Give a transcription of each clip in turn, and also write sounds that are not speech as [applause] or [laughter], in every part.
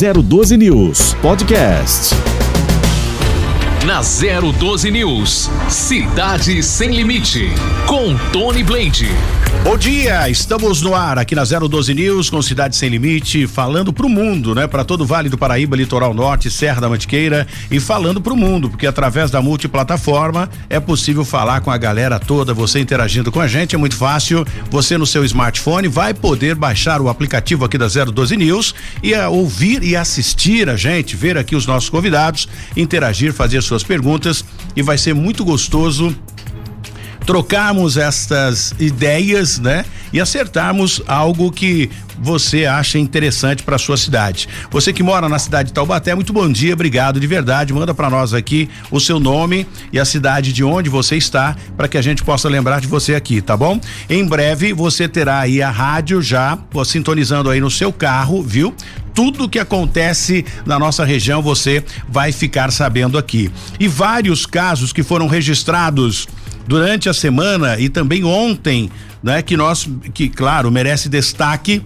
012 News Podcast. Na 012 News, Cidade Sem Limite, com Tony Blade. Bom dia, estamos no ar aqui na 012 News com Cidade Sem Limite, falando pro mundo, né? Para todo o Vale do Paraíba, Litoral Norte, Serra da Mantiqueira e falando pro mundo, porque através da multiplataforma é possível falar com a galera toda, você interagindo com a gente, é muito fácil. Você no seu smartphone vai poder baixar o aplicativo aqui da 012 News e a, ouvir e assistir a gente, ver aqui os nossos convidados, interagir, fazer suas perguntas e vai ser muito gostoso trocarmos estas ideias, né? E acertarmos algo que você acha interessante para sua cidade. Você que mora na cidade de Taubaté, muito bom dia, obrigado de verdade. Manda para nós aqui o seu nome e a cidade de onde você está para que a gente possa lembrar de você aqui, tá bom? Em breve você terá aí a rádio já sintonizando aí no seu carro, viu? tudo que acontece na nossa região você vai ficar sabendo aqui. E vários casos que foram registrados durante a semana e também ontem, né, que nós que claro, merece destaque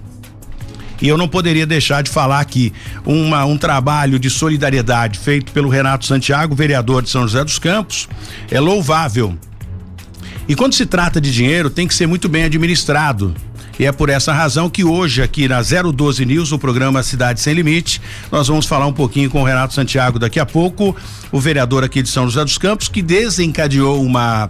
e eu não poderia deixar de falar aqui uma, um trabalho de solidariedade feito pelo Renato Santiago, vereador de São José dos Campos, é louvável. E quando se trata de dinheiro, tem que ser muito bem administrado. E é por essa razão que hoje, aqui na 012 News, o programa Cidade Sem Limite, nós vamos falar um pouquinho com o Renato Santiago daqui a pouco, o vereador aqui de São José dos Campos, que desencadeou uma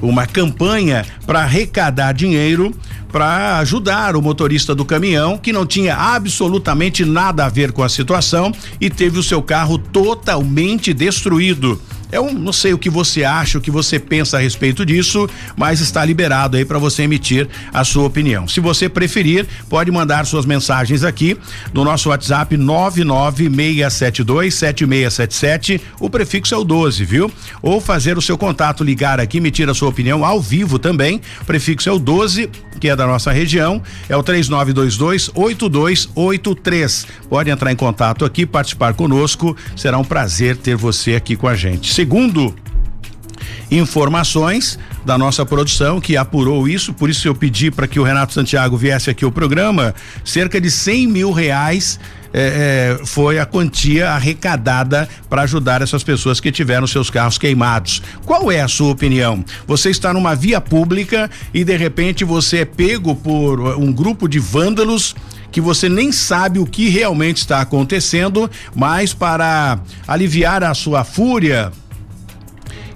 uma campanha para arrecadar dinheiro para ajudar o motorista do caminhão que não tinha absolutamente nada a ver com a situação e teve o seu carro totalmente destruído. É um, não sei o que você acha, o que você pensa a respeito disso, mas está liberado aí para você emitir a sua opinião. Se você preferir, pode mandar suas mensagens aqui no nosso WhatsApp 996727677. O prefixo é o 12, viu? Ou fazer o seu contato, ligar aqui, emitir a sua opinião ao vivo também. O prefixo é o 12, que é da nossa região, é o 3922 8283. Pode entrar em contato aqui, participar conosco. Será um prazer ter você aqui com a gente. Segundo informações da nossa produção que apurou isso, por isso eu pedi para que o Renato Santiago viesse aqui ao programa, cerca de 100 mil reais é, foi a quantia arrecadada para ajudar essas pessoas que tiveram seus carros queimados. Qual é a sua opinião? Você está numa via pública e de repente você é pego por um grupo de vândalos que você nem sabe o que realmente está acontecendo, mas para aliviar a sua fúria,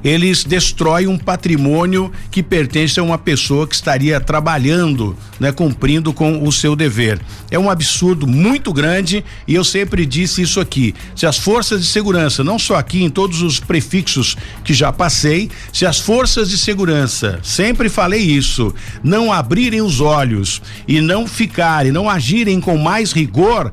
eles destroem um patrimônio que pertence a uma pessoa que estaria trabalhando, né, cumprindo com o seu dever. É um absurdo muito grande e eu sempre disse isso aqui. Se as forças de segurança, não só aqui em todos os prefixos que já passei, se as forças de segurança, sempre falei isso, não abrirem os olhos e não ficarem, não agirem com mais rigor,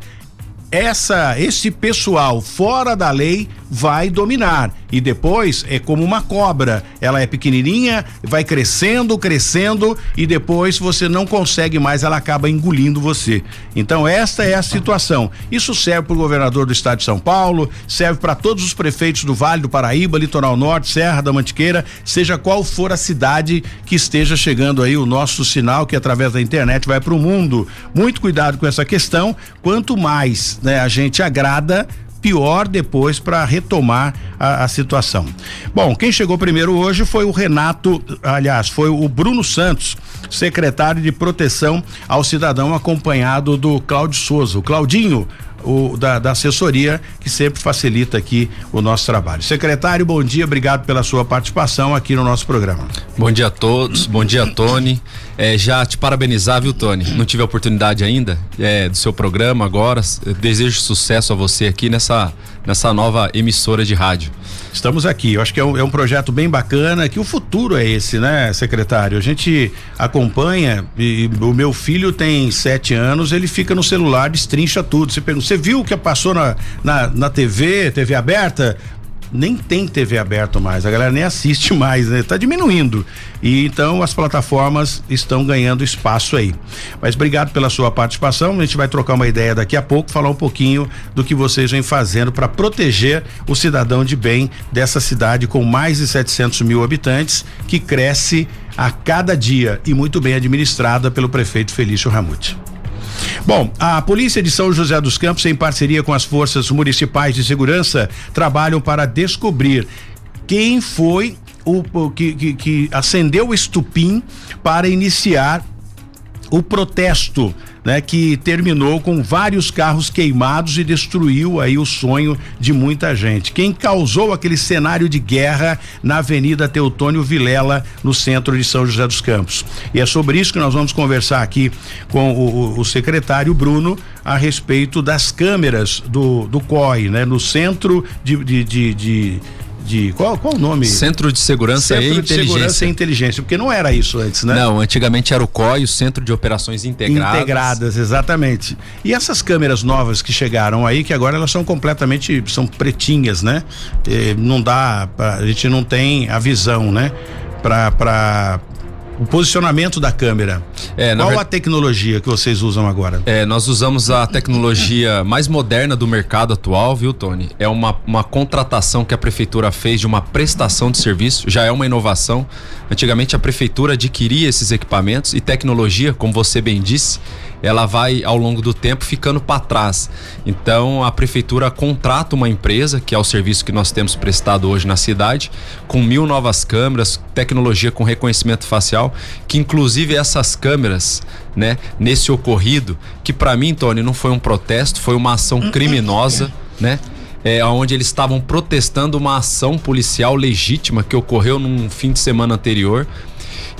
essa esse pessoal fora da lei vai dominar e depois é como uma cobra, ela é pequenininha, vai crescendo, crescendo e depois você não consegue mais, ela acaba engolindo você. Então esta é a situação. Isso serve para o governador do estado de São Paulo, serve para todos os prefeitos do Vale do Paraíba, Litoral Norte, Serra da Mantiqueira, seja qual for a cidade que esteja chegando aí o nosso sinal que através da internet vai para o mundo. Muito cuidado com essa questão. Quanto mais, né, a gente agrada pior depois para retomar a, a, situação. Bom, quem chegou primeiro hoje foi o Renato, aliás, foi o Bruno Santos, secretário de Proteção ao Cidadão, acompanhado do Cláudio Souza. O Claudinho, o, da, da, assessoria que sempre facilita aqui o nosso trabalho. Secretário, bom dia, obrigado pela sua participação aqui no nosso programa. Bom dia a todos, bom dia, Tony. É, já te parabenizar, viu, Tony? Não tive a oportunidade ainda é, do seu programa agora. Desejo sucesso a você aqui nessa, nessa nova emissora de rádio. Estamos aqui. Eu acho que é um, é um, projeto bem bacana, que o futuro é esse, né, secretário? A gente acompanha e, o meu filho tem sete anos, ele fica no celular, destrincha tudo. Você pergunta, você viu o que passou na, na, na TV, TV aberta? Nem tem TV aberta mais, a galera nem assiste [laughs] mais, né? Tá diminuindo. E então as plataformas estão ganhando espaço aí. Mas obrigado pela sua participação. A gente vai trocar uma ideia daqui a pouco, falar um pouquinho do que vocês vêm fazendo para proteger o cidadão de bem dessa cidade com mais de 700 mil habitantes, que cresce a cada dia e muito bem administrada pelo prefeito Felício Ramute. Bom, a Polícia de São José dos Campos, em parceria com as forças municipais de segurança, trabalham para descobrir quem foi o, que, que, que acendeu o estupim para iniciar o protesto né, que terminou com vários carros queimados e destruiu aí o sonho de muita gente. Quem causou aquele cenário de guerra na Avenida Teutônio Vilela, no centro de São José dos Campos. E é sobre isso que nós vamos conversar aqui com o, o, secretário Bruno a respeito das câmeras do, do COI, né, no centro de, de, de, de de qual, qual o nome? Centro de Segurança Centro e de Inteligência. Segurança e Inteligência, porque não era isso antes, né? Não, antigamente era o COI, o Centro de Operações Integradas. Integradas, exatamente. E essas câmeras novas que chegaram aí, que agora elas são completamente, são pretinhas, né? E não dá, a gente não tem a visão, né? Pra o posicionamento da câmera. É, Qual ver- a tecnologia que vocês usam agora? É, nós usamos a tecnologia mais moderna do mercado atual, viu, Tony? É uma, uma contratação que a prefeitura fez de uma prestação de serviço, já é uma inovação. Antigamente a prefeitura adquiria esses equipamentos e tecnologia, como você bem disse, ela vai ao longo do tempo ficando para trás. Então a prefeitura contrata uma empresa, que é o serviço que nós temos prestado hoje na cidade, com mil novas câmeras, tecnologia com reconhecimento facial, que inclusive essas câmeras, né, nesse ocorrido, que para mim, Tony, não foi um protesto, foi uma ação criminosa, né? É, onde eles estavam protestando uma ação policial legítima que ocorreu num fim de semana anterior.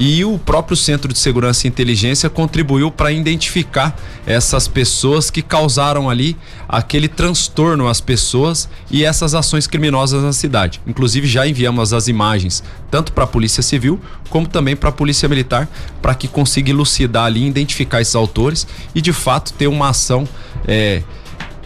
E o próprio Centro de Segurança e Inteligência contribuiu para identificar essas pessoas que causaram ali aquele transtorno às pessoas e essas ações criminosas na cidade. Inclusive já enviamos as imagens tanto para a Polícia Civil como também para a Polícia Militar para que consiga elucidar ali, identificar esses autores e de fato ter uma ação é,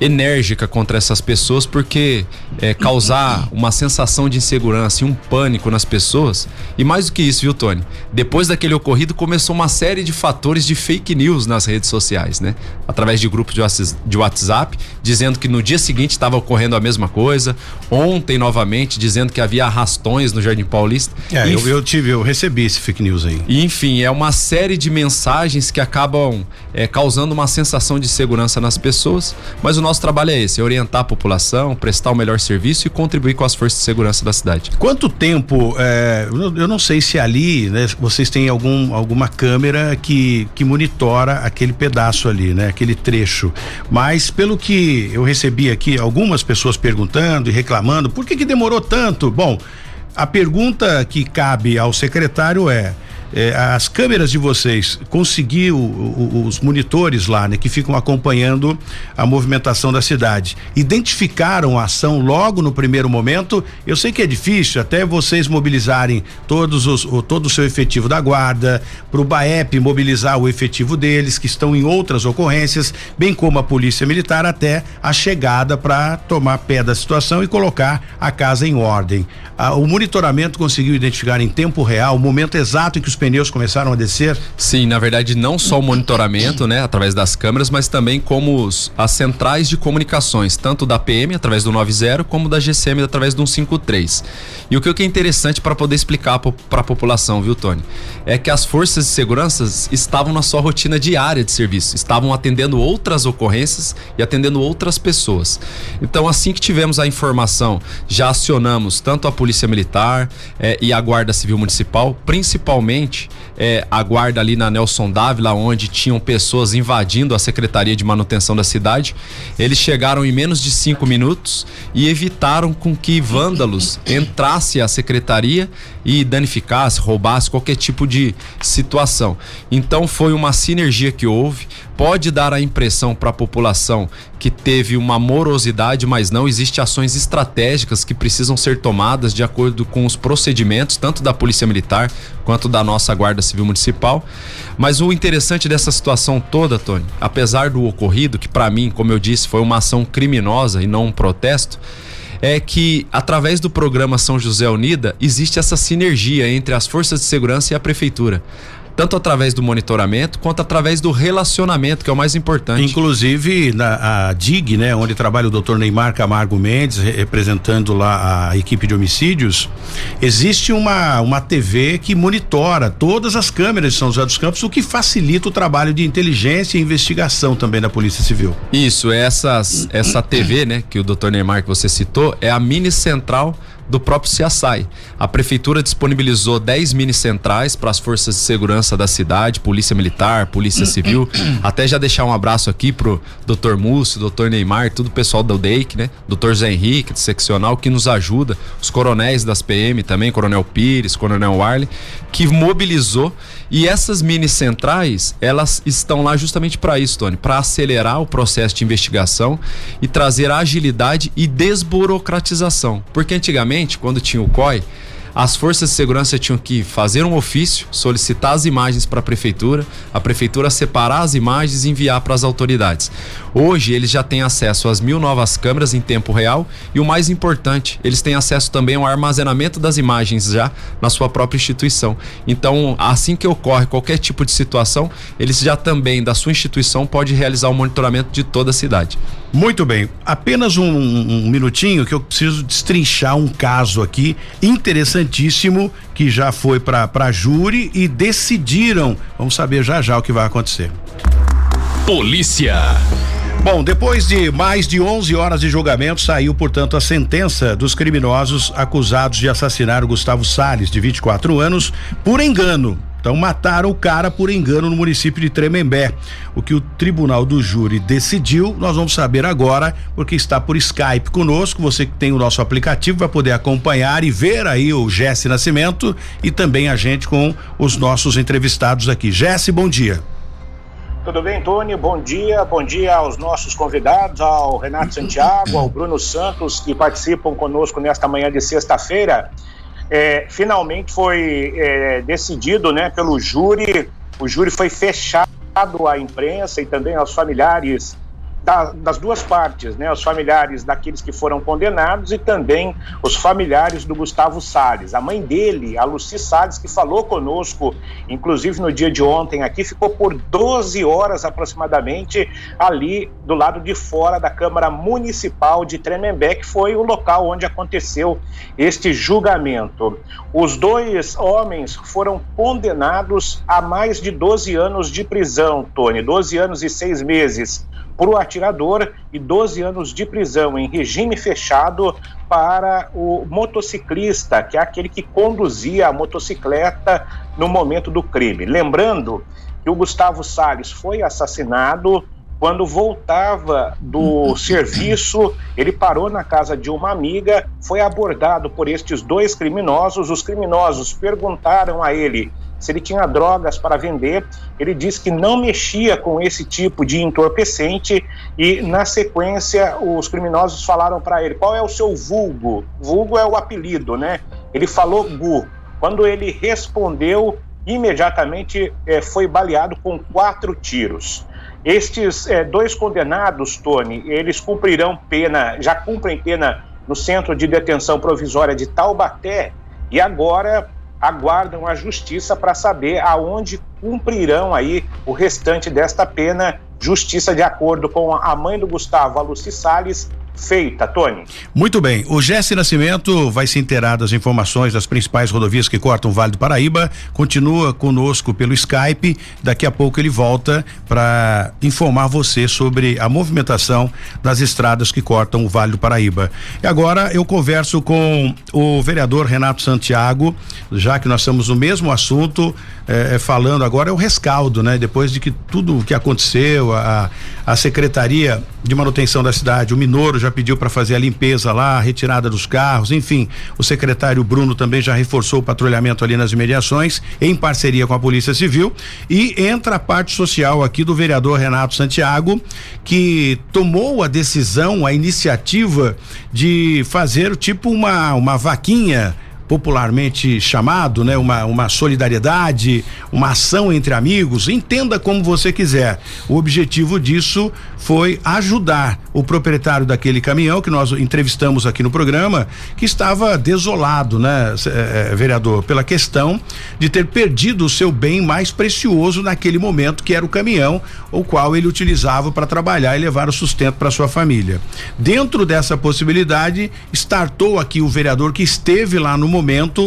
enérgica contra essas pessoas, porque é, causar [clears throat] uma sensação de insegurança e um pânico nas pessoas. E mais do que isso, viu, Tony? Depois daquele ocorrido, começou uma série de fatores de fake news nas redes sociais, né? Através de grupos de whats- de WhatsApp, dizendo que no dia seguinte estava ocorrendo a mesma coisa. Ontem, novamente, dizendo que havia arrastões no Jardim Paulista. É, Enfim, eu, eu tive, eu recebi esse fake news aí. enfim, é uma série de mensagens que acabam é, causando uma sensação de segurança nas pessoas. Mas o nosso trabalho é esse: é orientar a população, prestar o melhor serviço e contribuir com as forças de segurança da cidade. Quanto tempo, é, eu eu não sei se ali, né, vocês têm algum, alguma câmera que, que monitora aquele pedaço ali, né, aquele trecho, mas pelo que eu recebi aqui, algumas pessoas perguntando e reclamando, por que que demorou tanto? Bom, a pergunta que cabe ao secretário é, é, as câmeras de vocês conseguiu o- o- os monitores lá, né, que ficam acompanhando a movimentação da cidade, identificaram a ação logo no primeiro momento. Eu sei que é difícil até vocês mobilizarem todos os o, todo o seu efetivo da guarda, para o BAEP mobilizar o efetivo deles que estão em outras ocorrências, bem como a polícia militar até a chegada para tomar pé da situação e colocar a casa em ordem. Ah, o monitoramento conseguiu identificar em tempo real o momento exato em que os pneus começaram a descer? Sim, na verdade, não só o monitoramento, né, através das câmeras, mas também como os- as centrais de comunicações, tanto da PM através do 90 como da GCM através do 153. E o que é interessante para poder explicar para a população, viu, Tony? É que as forças de segurança estavam na sua rotina diária de serviço, estavam atendendo outras ocorrências e atendendo outras pessoas. Então, assim que tivemos a informação, já acionamos tanto a Polícia Militar eh, e a Guarda Civil Municipal, principalmente eh, a guarda ali na Nelson Dávila, onde tinham pessoas invadindo a Secretaria de Manutenção da cidade. Eles chegaram em menos de cinco minutos e evitaram com que vândalos entrassem à secretaria e danificasse, roubasse qualquer tipo de situação. Então foi uma sinergia que houve. Pode dar a impressão para a população que teve uma morosidade, mas não existe ações estratégicas que precisam ser tomadas de acordo com os procedimentos, tanto da Polícia Militar quanto da nossa Guarda Civil Municipal. Mas o interessante dessa situação toda, Tony, apesar do ocorrido, que para mim, como eu disse, foi uma ação criminosa e não um protesto, é que através do programa São José Unida existe essa sinergia entre as forças de segurança e a prefeitura. Tanto através do monitoramento quanto através do relacionamento, que é o mais importante. Inclusive, na a DIG, né, onde trabalha o doutor Neymar Camargo Mendes, representando lá a equipe de homicídios, existe uma, uma TV que monitora todas as câmeras de São José dos Campos, o que facilita o trabalho de inteligência e investigação também da Polícia Civil. Isso, essas, essa TV, né, que o doutor Neymar que você citou, é a mini central do próprio CSI. A prefeitura disponibilizou 10 mini centrais para as forças de segurança da cidade, Polícia Militar, Polícia Civil. [clears throat] Até já deixar um abraço aqui pro Dr. Múcio, Dr. Neymar, todo o pessoal da UDEIC, né? Dr. Zé Henrique, de seccional, que nos ajuda, os coronéis das PM também, Coronel Pires, Coronel Warley, que mobilizou. E essas mini centrais, elas estão lá justamente para isso, Tony, para acelerar o processo de investigação e trazer agilidade e desburocratização. Porque antigamente, quando tinha o COI, as forças de segurança tinham que fazer um ofício, solicitar as imagens para a prefeitura, a prefeitura separar as imagens e enviar para as autoridades. Hoje eles já têm acesso às mil novas câmeras em tempo real e o mais importante, eles têm acesso também ao armazenamento das imagens já na sua própria instituição. Então, assim que ocorre qualquer tipo de situação, eles já também da sua instituição pode realizar o monitoramento de toda a cidade. Muito bem, apenas um, um minutinho que eu preciso destrinchar um caso aqui interessantíssimo que já foi para júri e decidiram. Vamos saber já já o que vai acontecer. Polícia. Bom, depois de mais de 11 horas de julgamento, saiu, portanto, a sentença dos criminosos acusados de assassinar o Gustavo Sales, de 24 anos, por engano então mataram o cara por engano no município de Tremembé. O que o Tribunal do Júri decidiu, nós vamos saber agora, porque está por Skype conosco. Você que tem o nosso aplicativo vai poder acompanhar e ver aí o Jesse Nascimento e também a gente com os nossos entrevistados aqui. Jesse, bom dia. Tudo bem, Tony? Bom dia. Bom dia aos nossos convidados, ao Renato Santiago, ao Bruno Santos, que participam conosco nesta manhã de sexta-feira é, finalmente foi é, decidido né, pelo júri, o júri foi fechado à imprensa e também aos familiares da, das duas partes, né? Os familiares daqueles que foram condenados e também os familiares do Gustavo Salles. A mãe dele, a Luci Salles, que falou conosco, inclusive no dia de ontem aqui, ficou por 12 horas aproximadamente ali do lado de fora da Câmara Municipal de Tremembé, que foi o local onde aconteceu este julgamento. Os dois homens foram condenados a mais de 12 anos de prisão, Tony, 12 anos e seis meses para o atirador e 12 anos de prisão em regime fechado para o motociclista, que é aquele que conduzia a motocicleta no momento do crime. Lembrando que o Gustavo Salles foi assassinado quando voltava do [laughs] serviço, ele parou na casa de uma amiga, foi abordado por estes dois criminosos. Os criminosos perguntaram a ele se ele tinha drogas para vender. Ele disse que não mexia com esse tipo de entorpecente e, na sequência, os criminosos falaram para ele: qual é o seu vulgo? Vulgo é o apelido, né? Ele falou Gu. Quando ele respondeu, imediatamente eh, foi baleado com quatro tiros. Estes eh, dois condenados, Tony, eles cumprirão pena, já cumprem pena no Centro de Detenção Provisória de Taubaté e agora aguardam a justiça para saber aonde cumprirão aí o restante desta pena. Justiça de acordo com a mãe do Gustavo, a Luci Salles, feita, Tony. Muito bem. O Jesse Nascimento vai se inteirar das informações das principais rodovias que cortam o Vale do Paraíba. Continua conosco pelo Skype. Daqui a pouco ele volta para informar você sobre a movimentação das estradas que cortam o Vale do Paraíba. E agora eu converso com o vereador Renato Santiago, já que nós estamos no mesmo assunto, eh, eh falando agora é o rescaldo, né? Depois de que tudo o que aconteceu, a, a Secretaria de Manutenção da Cidade, o Minoro já pediu para fazer a limpeza lá, a retirada dos carros, enfim. O secretário Bruno também já reforçou o patrulhamento ali nas imediações, em parceria com a Polícia Civil. E entra a parte social aqui do vereador Renato Santiago, que tomou a decisão, a iniciativa de fazer tipo uma, uma vaquinha popularmente chamado, né? Uma, uma solidariedade, uma ação entre amigos, entenda como você quiser. O objetivo disso foi ajudar o proprietário daquele caminhão que nós entrevistamos aqui no programa, que estava desolado, né, é, vereador, pela questão de ter perdido o seu bem mais precioso naquele momento, que era o caminhão, o qual ele utilizava para trabalhar e levar o sustento para sua família. Dentro dessa possibilidade, startou aqui o vereador que esteve lá no momento,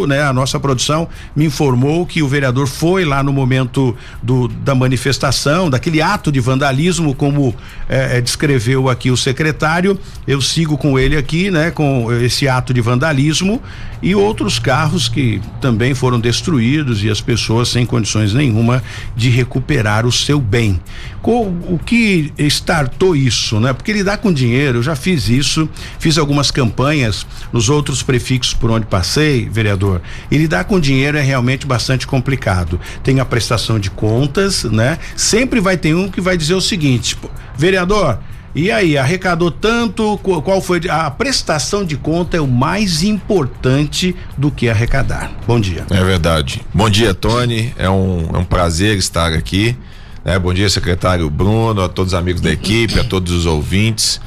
né? A nossa produção me informou que o vereador foi lá no momento do, da manifestação, daquele ato de vandalismo, como é, é, descreveu aqui o secretário. Eu sigo com ele aqui, né? Com esse ato de vandalismo e outros carros que também foram destruídos e as pessoas sem condições nenhuma de recuperar o seu bem. O que startou isso, né? Porque lidar com dinheiro, eu já fiz isso, fiz algumas campanhas nos outros prefixos por onde passei, vereador. E lidar com dinheiro é realmente bastante complicado. Tem a prestação de contas, né? Sempre vai ter um que vai dizer o seguinte, vereador, e aí, arrecadou tanto? Qual foi a prestação de conta é o mais importante do que arrecadar. Bom dia. É verdade. Bom dia, Tony. É um, é um prazer estar aqui. É, bom dia, secretário Bruno, a todos os amigos da equipe, a todos os ouvintes.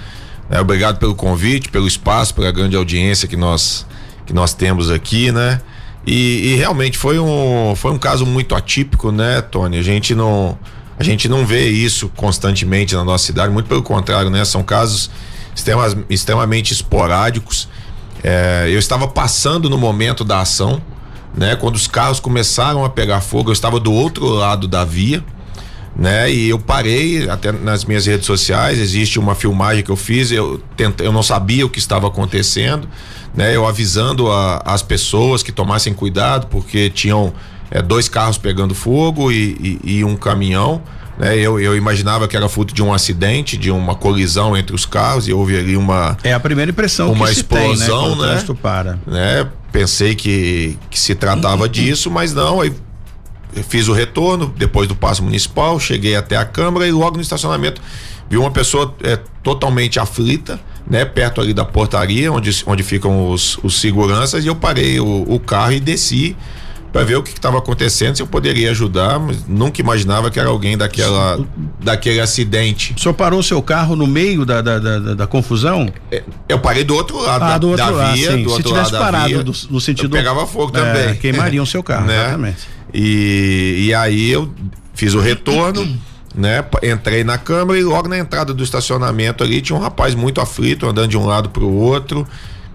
É, obrigado pelo convite, pelo espaço, pela grande audiência que nós que nós temos aqui, né? E, e realmente foi um foi um caso muito atípico, né, Tony? A gente não a gente não vê isso constantemente na nossa cidade, muito pelo contrário, né? São casos extremamente esporádicos. É, eu estava passando no momento da ação, né? Quando os carros começaram a pegar fogo, eu estava do outro lado da via, né? E eu parei até nas minhas redes sociais, existe uma filmagem que eu fiz, eu tentei, eu não sabia o que estava acontecendo, né? Eu avisando a, as pessoas que tomassem cuidado porque tinham é, dois carros pegando fogo e, e, e um caminhão. Né? Eu, eu imaginava que era fruto de um acidente, de uma colisão entre os carros e houve ali uma. É a primeira impressão uma que explosão, tem, né? né? para. né? Pensei que, que se tratava disso, mas não. Aí fiz o retorno depois do passo municipal, cheguei até a Câmara e logo no estacionamento vi uma pessoa é, totalmente aflita, né? Perto ali da portaria, onde, onde ficam os, os seguranças, e eu parei o, o carro e desci para ver o que estava acontecendo, se eu poderia ajudar, mas nunca imaginava que era alguém daquela, daquele acidente. O senhor parou seu carro no meio da, da, da, da confusão? É, eu parei do outro lado ah, da, do outro da lado, via, sim. do se outro tivesse lado parado via, do, no sentido. pegava fogo é, também. Queimariam seu carro, [laughs] né? exatamente. E, e aí eu fiz o retorno. [coughs] né? Entrei na câmara e logo na entrada do estacionamento ali tinha um rapaz muito aflito, andando de um lado para o outro.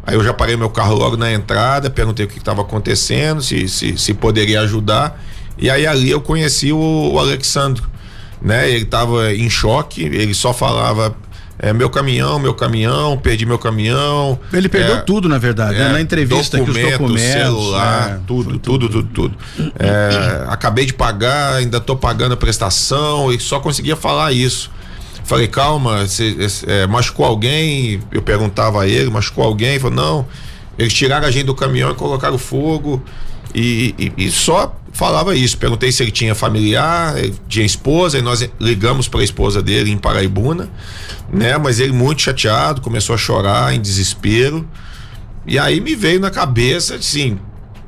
Aí eu já parei meu carro logo na entrada, perguntei o que estava acontecendo, se, se, se poderia ajudar. E aí ali eu conheci o, o Alexandro, né? Ele estava em choque, ele só falava é, meu caminhão, meu caminhão, perdi meu caminhão. Ele perdeu é, tudo, na verdade, né? é, na entrevista documento, que os documentos, celular, é, tudo, tudo, tudo, tudo, é, acabei de pagar, ainda estou pagando a prestação e só conseguia falar isso. Falei, calma, você é, machucou alguém? Eu perguntava a ele, machucou alguém? Ele falou, não. Eles tiraram a gente do caminhão e colocaram fogo. E, e, e só falava isso. Perguntei se ele tinha familiar, tinha esposa, e nós ligamos para a esposa dele em Paraibuna, né? Mas ele muito chateado, começou a chorar em desespero. E aí me veio na cabeça assim,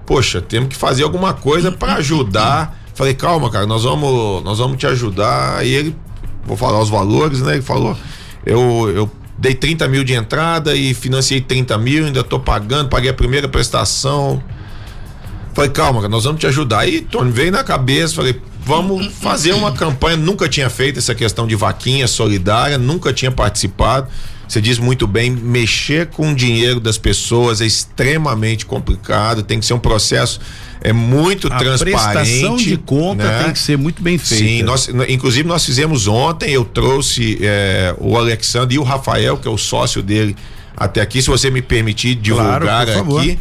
poxa, temos que fazer alguma coisa para ajudar. Falei, calma, cara, nós vamos, nós vamos te ajudar. E ele vou falar os valores, né? Ele falou, eu, eu dei 30 mil de entrada e financiei 30 mil, ainda tô pagando, paguei a primeira prestação. Falei, calma, nós vamos te ajudar. Aí, Tony, veio na cabeça, falei, vamos fazer uma campanha. Nunca tinha feito essa questão de vaquinha solidária, nunca tinha participado. Você diz muito bem, mexer com o dinheiro das pessoas é extremamente complicado, tem que ser um processo é muito a transparente. A prestação de conta né? tem que ser muito bem feita. Sim, nós, inclusive nós fizemos ontem, eu trouxe é, o Alexandre e o Rafael, que é o sócio dele, até aqui, se você me permitir divulgar claro, aqui.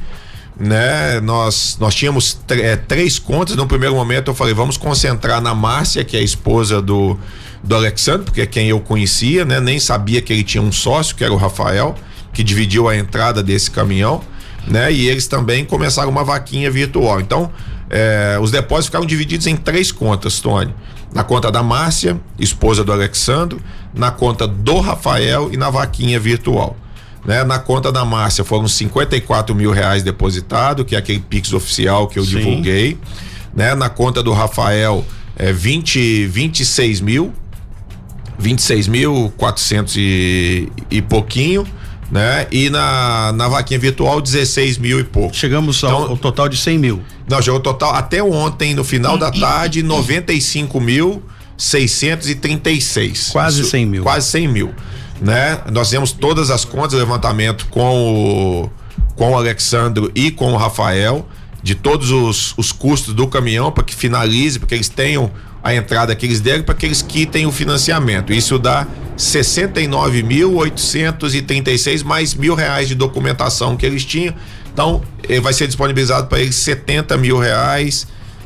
Né, nós nós tínhamos é, três contas. No primeiro momento eu falei, vamos concentrar na Márcia, que é a esposa do, do Alexandre, porque é quem eu conhecia, né? Nem sabia que ele tinha um sócio, que era o Rafael, que dividiu a entrada desse caminhão né? E eles também começaram uma vaquinha virtual. Então, é, os depósitos ficaram divididos em três contas, Tony. Na conta da Márcia, esposa do Alexandro, na conta do Rafael e na vaquinha virtual. Né? Na conta da Márcia foram 54 mil reais depositado, que é aquele Pix oficial que eu Sim. divulguei. Né? Na conta do Rafael é 20, 26 mil. 26 mil 400 e, e pouquinho, né? E na, na vaquinha virtual 16 mil e pouco. Chegamos ao, Então- ao total de 100 mil. Não, chegou total até ontem, no final da tarde, 95 mil 636. Quase 100 mil. Quase 100 mil. Né? Nós temos todas as contas, levantamento com o, com o Alexandro e com o Rafael, de todos os, os custos do caminhão, para que finalize, para que eles tenham a entrada que eles deram, para que eles quitem o financiamento. Isso dá 69.836 mais mil reais de documentação que eles tinham. Então, eh, vai ser disponibilizado para eles 70 mil reais.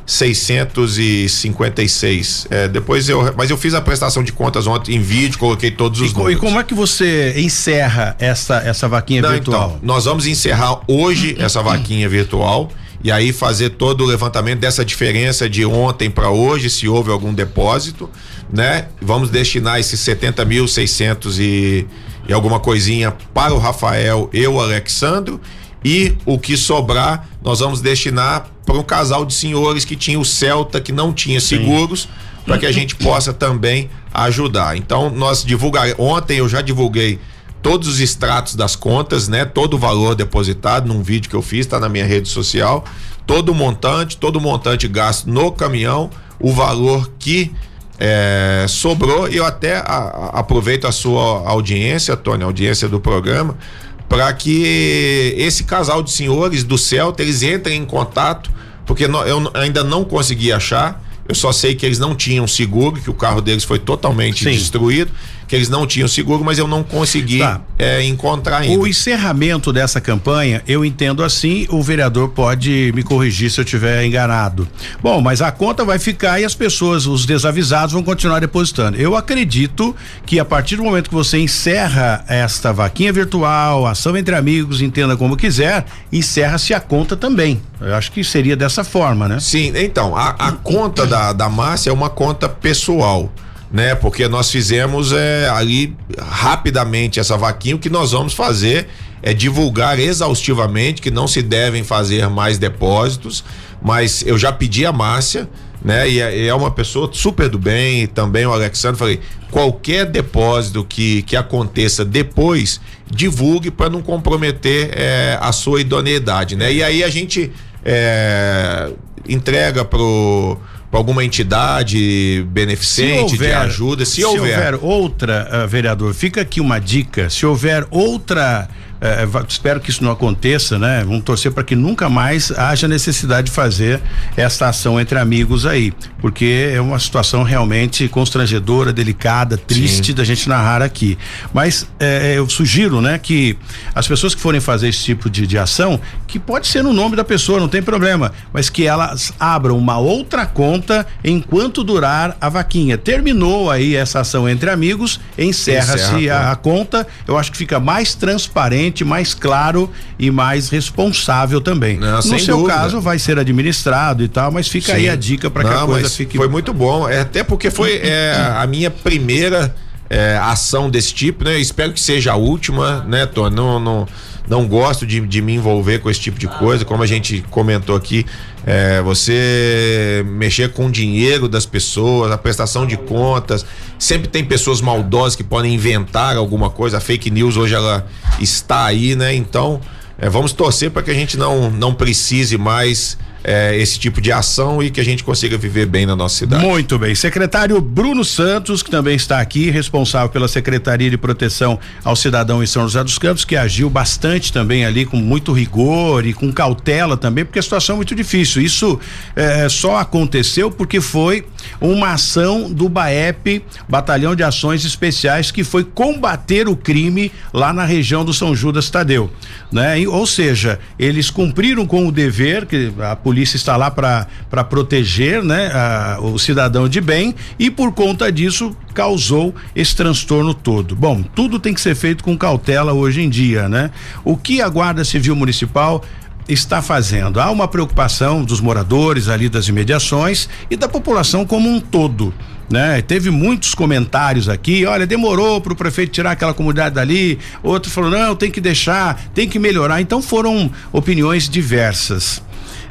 656. É, depois eu. Mas eu fiz a prestação de contas ontem em vídeo, coloquei todos os E, co- e números. como é que você encerra essa, essa vaquinha Não, virtual? então, nós vamos encerrar hoje essa vaquinha virtual e aí fazer todo o levantamento dessa diferença de ontem para hoje, se houve algum depósito, né? Vamos destinar esses 70 mil 600 e, e alguma coisinha para o Rafael e o Alexandro e o que sobrar nós vamos destinar para um casal de senhores que tinha o Celta que não tinha seguros para que a gente possa também ajudar. Então nós divulgar ontem eu já divulguei todos os extratos das contas, né? Todo o valor depositado num vídeo que eu fiz, tá na minha rede social, todo o montante, todo o montante gasto no caminhão, o valor que é, sobrou. E eu até a- a- aproveito a sua audiência, Tony, a audiência do programa, para que esse casal de senhores do Celta eles entrem em contato, porque eu ainda não consegui achar. Eu só sei que eles não tinham seguro, que o carro deles foi totalmente Sim. destruído, que eles não tinham seguro, mas eu não consegui Tá. é, encontrar ainda. O encerramento dessa campanha, eu entendo assim, o vereador pode me corrigir se eu estiver enganado. Bom, mas a conta vai ficar e as pessoas, os desavisados, vão continuar depositando. Eu acredito que a partir do momento que você encerra esta vaquinha virtual, ação entre amigos, entenda como quiser, encerra-se a conta também. Eu acho que seria dessa forma, né? Sim, então, a, a conta da, da Márcia é uma conta pessoal, né? Porque nós fizemos é, ali rapidamente essa vaquinha. O que nós vamos fazer é divulgar exaustivamente que não se devem fazer mais depósitos, mas eu já pedi a Márcia, né? E é, é uma pessoa super do bem, e também o Alexandre, falei, qualquer depósito que, que aconteça depois, divulgue para não comprometer é, a sua idoneidade, né? E aí a gente é, entrega pro para alguma entidade beneficente de ajuda, se, houver. outra, ah, vereador, fica aqui uma dica. Se houver outra, eh, va- espero que isso não aconteça, né? Vamos torcer para que nunca mais haja necessidade de fazer essa ação entre amigos aí, porque é uma situação realmente constrangedora, delicada, triste da gente narrar aqui. Mas eh, eu sugiro, né, que as pessoas que forem fazer esse tipo de, de ação, que pode ser no nome da pessoa, não tem problema, mas que elas abram uma outra conta enquanto durar a vaquinha. Terminou aí essa ação entre amigos, encerra-se Encerra, a, a conta. Eu acho que fica mais transparente, mais claro e mais responsável também. Não, no seu dúvida. caso vai ser administrado e tal, mas fica aí Sim. a dica para que a Não, coisa mas fique Foi muito bom, é, até porque foi é, a minha primeira é, ação desse tipo, né? Eu espero que seja a última, né, Tony? Não, não, não gosto de, de me envolver com esse tipo de coisa, como a gente comentou aqui. É, você mexer com o dinheiro das pessoas, a prestação de contas. Sempre tem pessoas maldosas que podem inventar alguma coisa. A fake news hoje ela está aí, né? Então, é, vamos torcer para que a gente não, não precise mais é, esse tipo de ação e que a gente consiga viver bem na nossa cidade. Muito bem. Secretário Bruno Santos, que também está aqui, responsável pela Secretaria de Proteção ao Cidadão em São José dos Campos, que agiu bastante também ali com muito rigor e com cautela também, porque a situação é muito difícil. Isso eh, só aconteceu porque foi uma ação do BAEP, Batalhão de Ações Especiais, que foi combater o crime lá na região do São Judas Tadeu, né? E, ou seja, eles cumpriram com o dever que a polícia está lá para proteger, né, a- o cidadão de bem e por conta disso causou esse transtorno todo. Bom, tudo tem que ser feito com cautela hoje em dia, né? O que a Guarda Civil Municipal está fazendo? Há uma preocupação dos moradores ali das imediações e da população como um todo. né? Teve muitos comentários aqui, olha, demorou para o prefeito tirar aquela comunidade dali, outro falou, não, tem que deixar, tem que melhorar. Então foram opiniões diversas.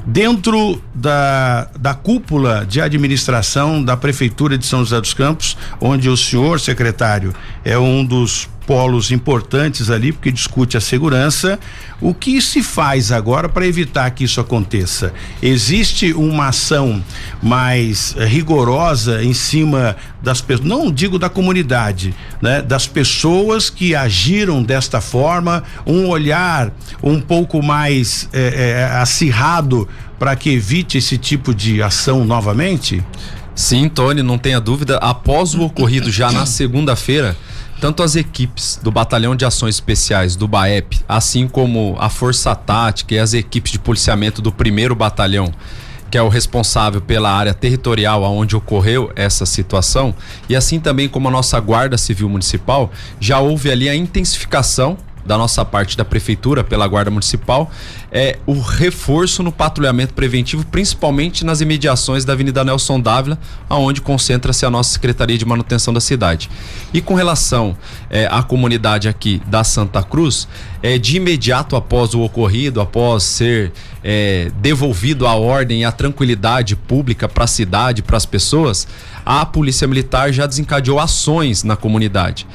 Dentro da, da cúpula de administração da Prefeitura de São José dos Campos, onde o senhor secretário é um dos polos importantes ali, porque discute a segurança. O que se faz agora para evitar que isso aconteça? Existe uma ação mais rigorosa em cima das pessoas, não digo da comunidade, né? Das pessoas que agiram desta forma, um olhar um pouco mais é, é, acirrado para que evite esse tipo de ação novamente? Sim, Tony, não tenha dúvida. Após o ocorrido já na [coughs] segunda-feira, tanto as equipes do Batalhão de Ações Especiais do BAEP, assim como a Força Tática e as equipes de policiamento do primeiro batalhão, que é o responsável pela área territorial aonde ocorreu essa situação, e assim também como a nossa Guarda Civil Municipal, já houve ali a intensificação da nossa parte da prefeitura pela Guarda Municipal é o reforço no patrulhamento preventivo, principalmente nas imediações da Avenida Nelson Dávila, aonde concentra-se a nossa Secretaria de Manutenção da cidade. E com relação é, à comunidade aqui da Santa Cruz, é, de imediato após o ocorrido, após ser é, devolvido a ordem e a tranquilidade pública para a cidade, para as pessoas, a Polícia Militar já desencadeou ações na comunidade.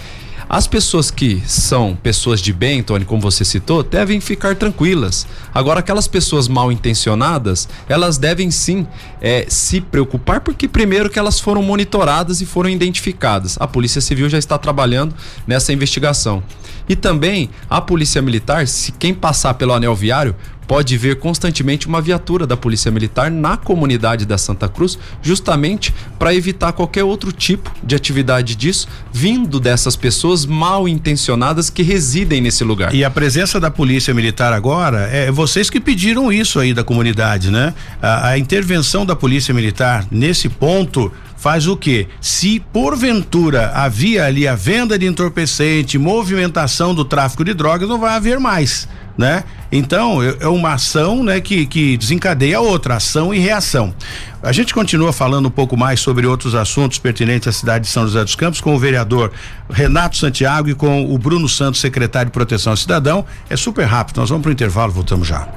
As pessoas que são pessoas de bem, Tony, como você citou, devem ficar tranquilas. Agora, aquelas pessoas mal intencionadas, elas devem sim é, se preocupar, porque primeiro que elas foram monitoradas e foram identificadas. A Polícia Civil já está trabalhando nessa investigação. E também a Polícia Militar, se quem passar pelo anel viário, pode ver constantemente uma viatura da Polícia Militar na comunidade da Santa Cruz, justamente para evitar qualquer outro tipo de atividade disso, vindo dessas pessoas mal intencionadas que residem nesse lugar. E a presença da Polícia Militar agora, é vocês que pediram isso aí da comunidade, né? A, a intervenção da Polícia Militar nesse ponto faz o que? Se porventura havia ali a venda de entorpecente, movimentação do tráfico de drogas, não vai haver mais né? Então, é, é uma ação, né, que, que desencadeia outra, ação e reação. A gente continua falando um pouco mais sobre outros assuntos pertinentes à cidade de São José dos Campos com o vereador Renato Santiago e com o Bruno Santos, secretário de Proteção ao Cidadão. É super rápido, nós vamos para o intervalo, voltamos já.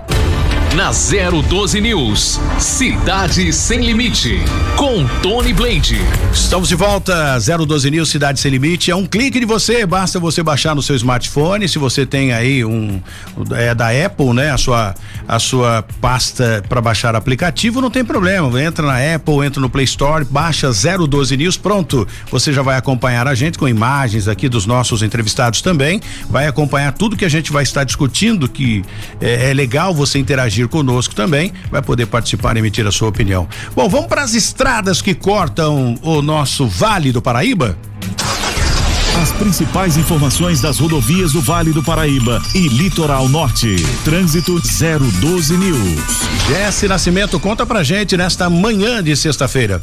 Na 012 News, Cidade Sem Limite, com Tony Blade. Estamos de volta, 012 News, Cidade Sem Limite. É um clique de você, basta você baixar no seu smartphone. Se você tem aí um. É da Apple, né? A sua, a sua pasta para baixar aplicativo, não tem problema. Entra na Apple, entra no Play Store, baixa 012 News, pronto. Você já vai acompanhar a gente com imagens aqui dos nossos entrevistados também. Vai acompanhar tudo que a gente vai estar discutindo, que é, é legal você interagir interagir conosco também, vai poder participar e emitir a sua opinião. Bom, vamos para as estradas que cortam o nosso Vale do Paraíba? As principais informações das rodovias do Vale do Paraíba e Litoral Norte. Trânsito 012 News. Jesse Nascimento, conta pra gente nesta manhã de sexta-feira.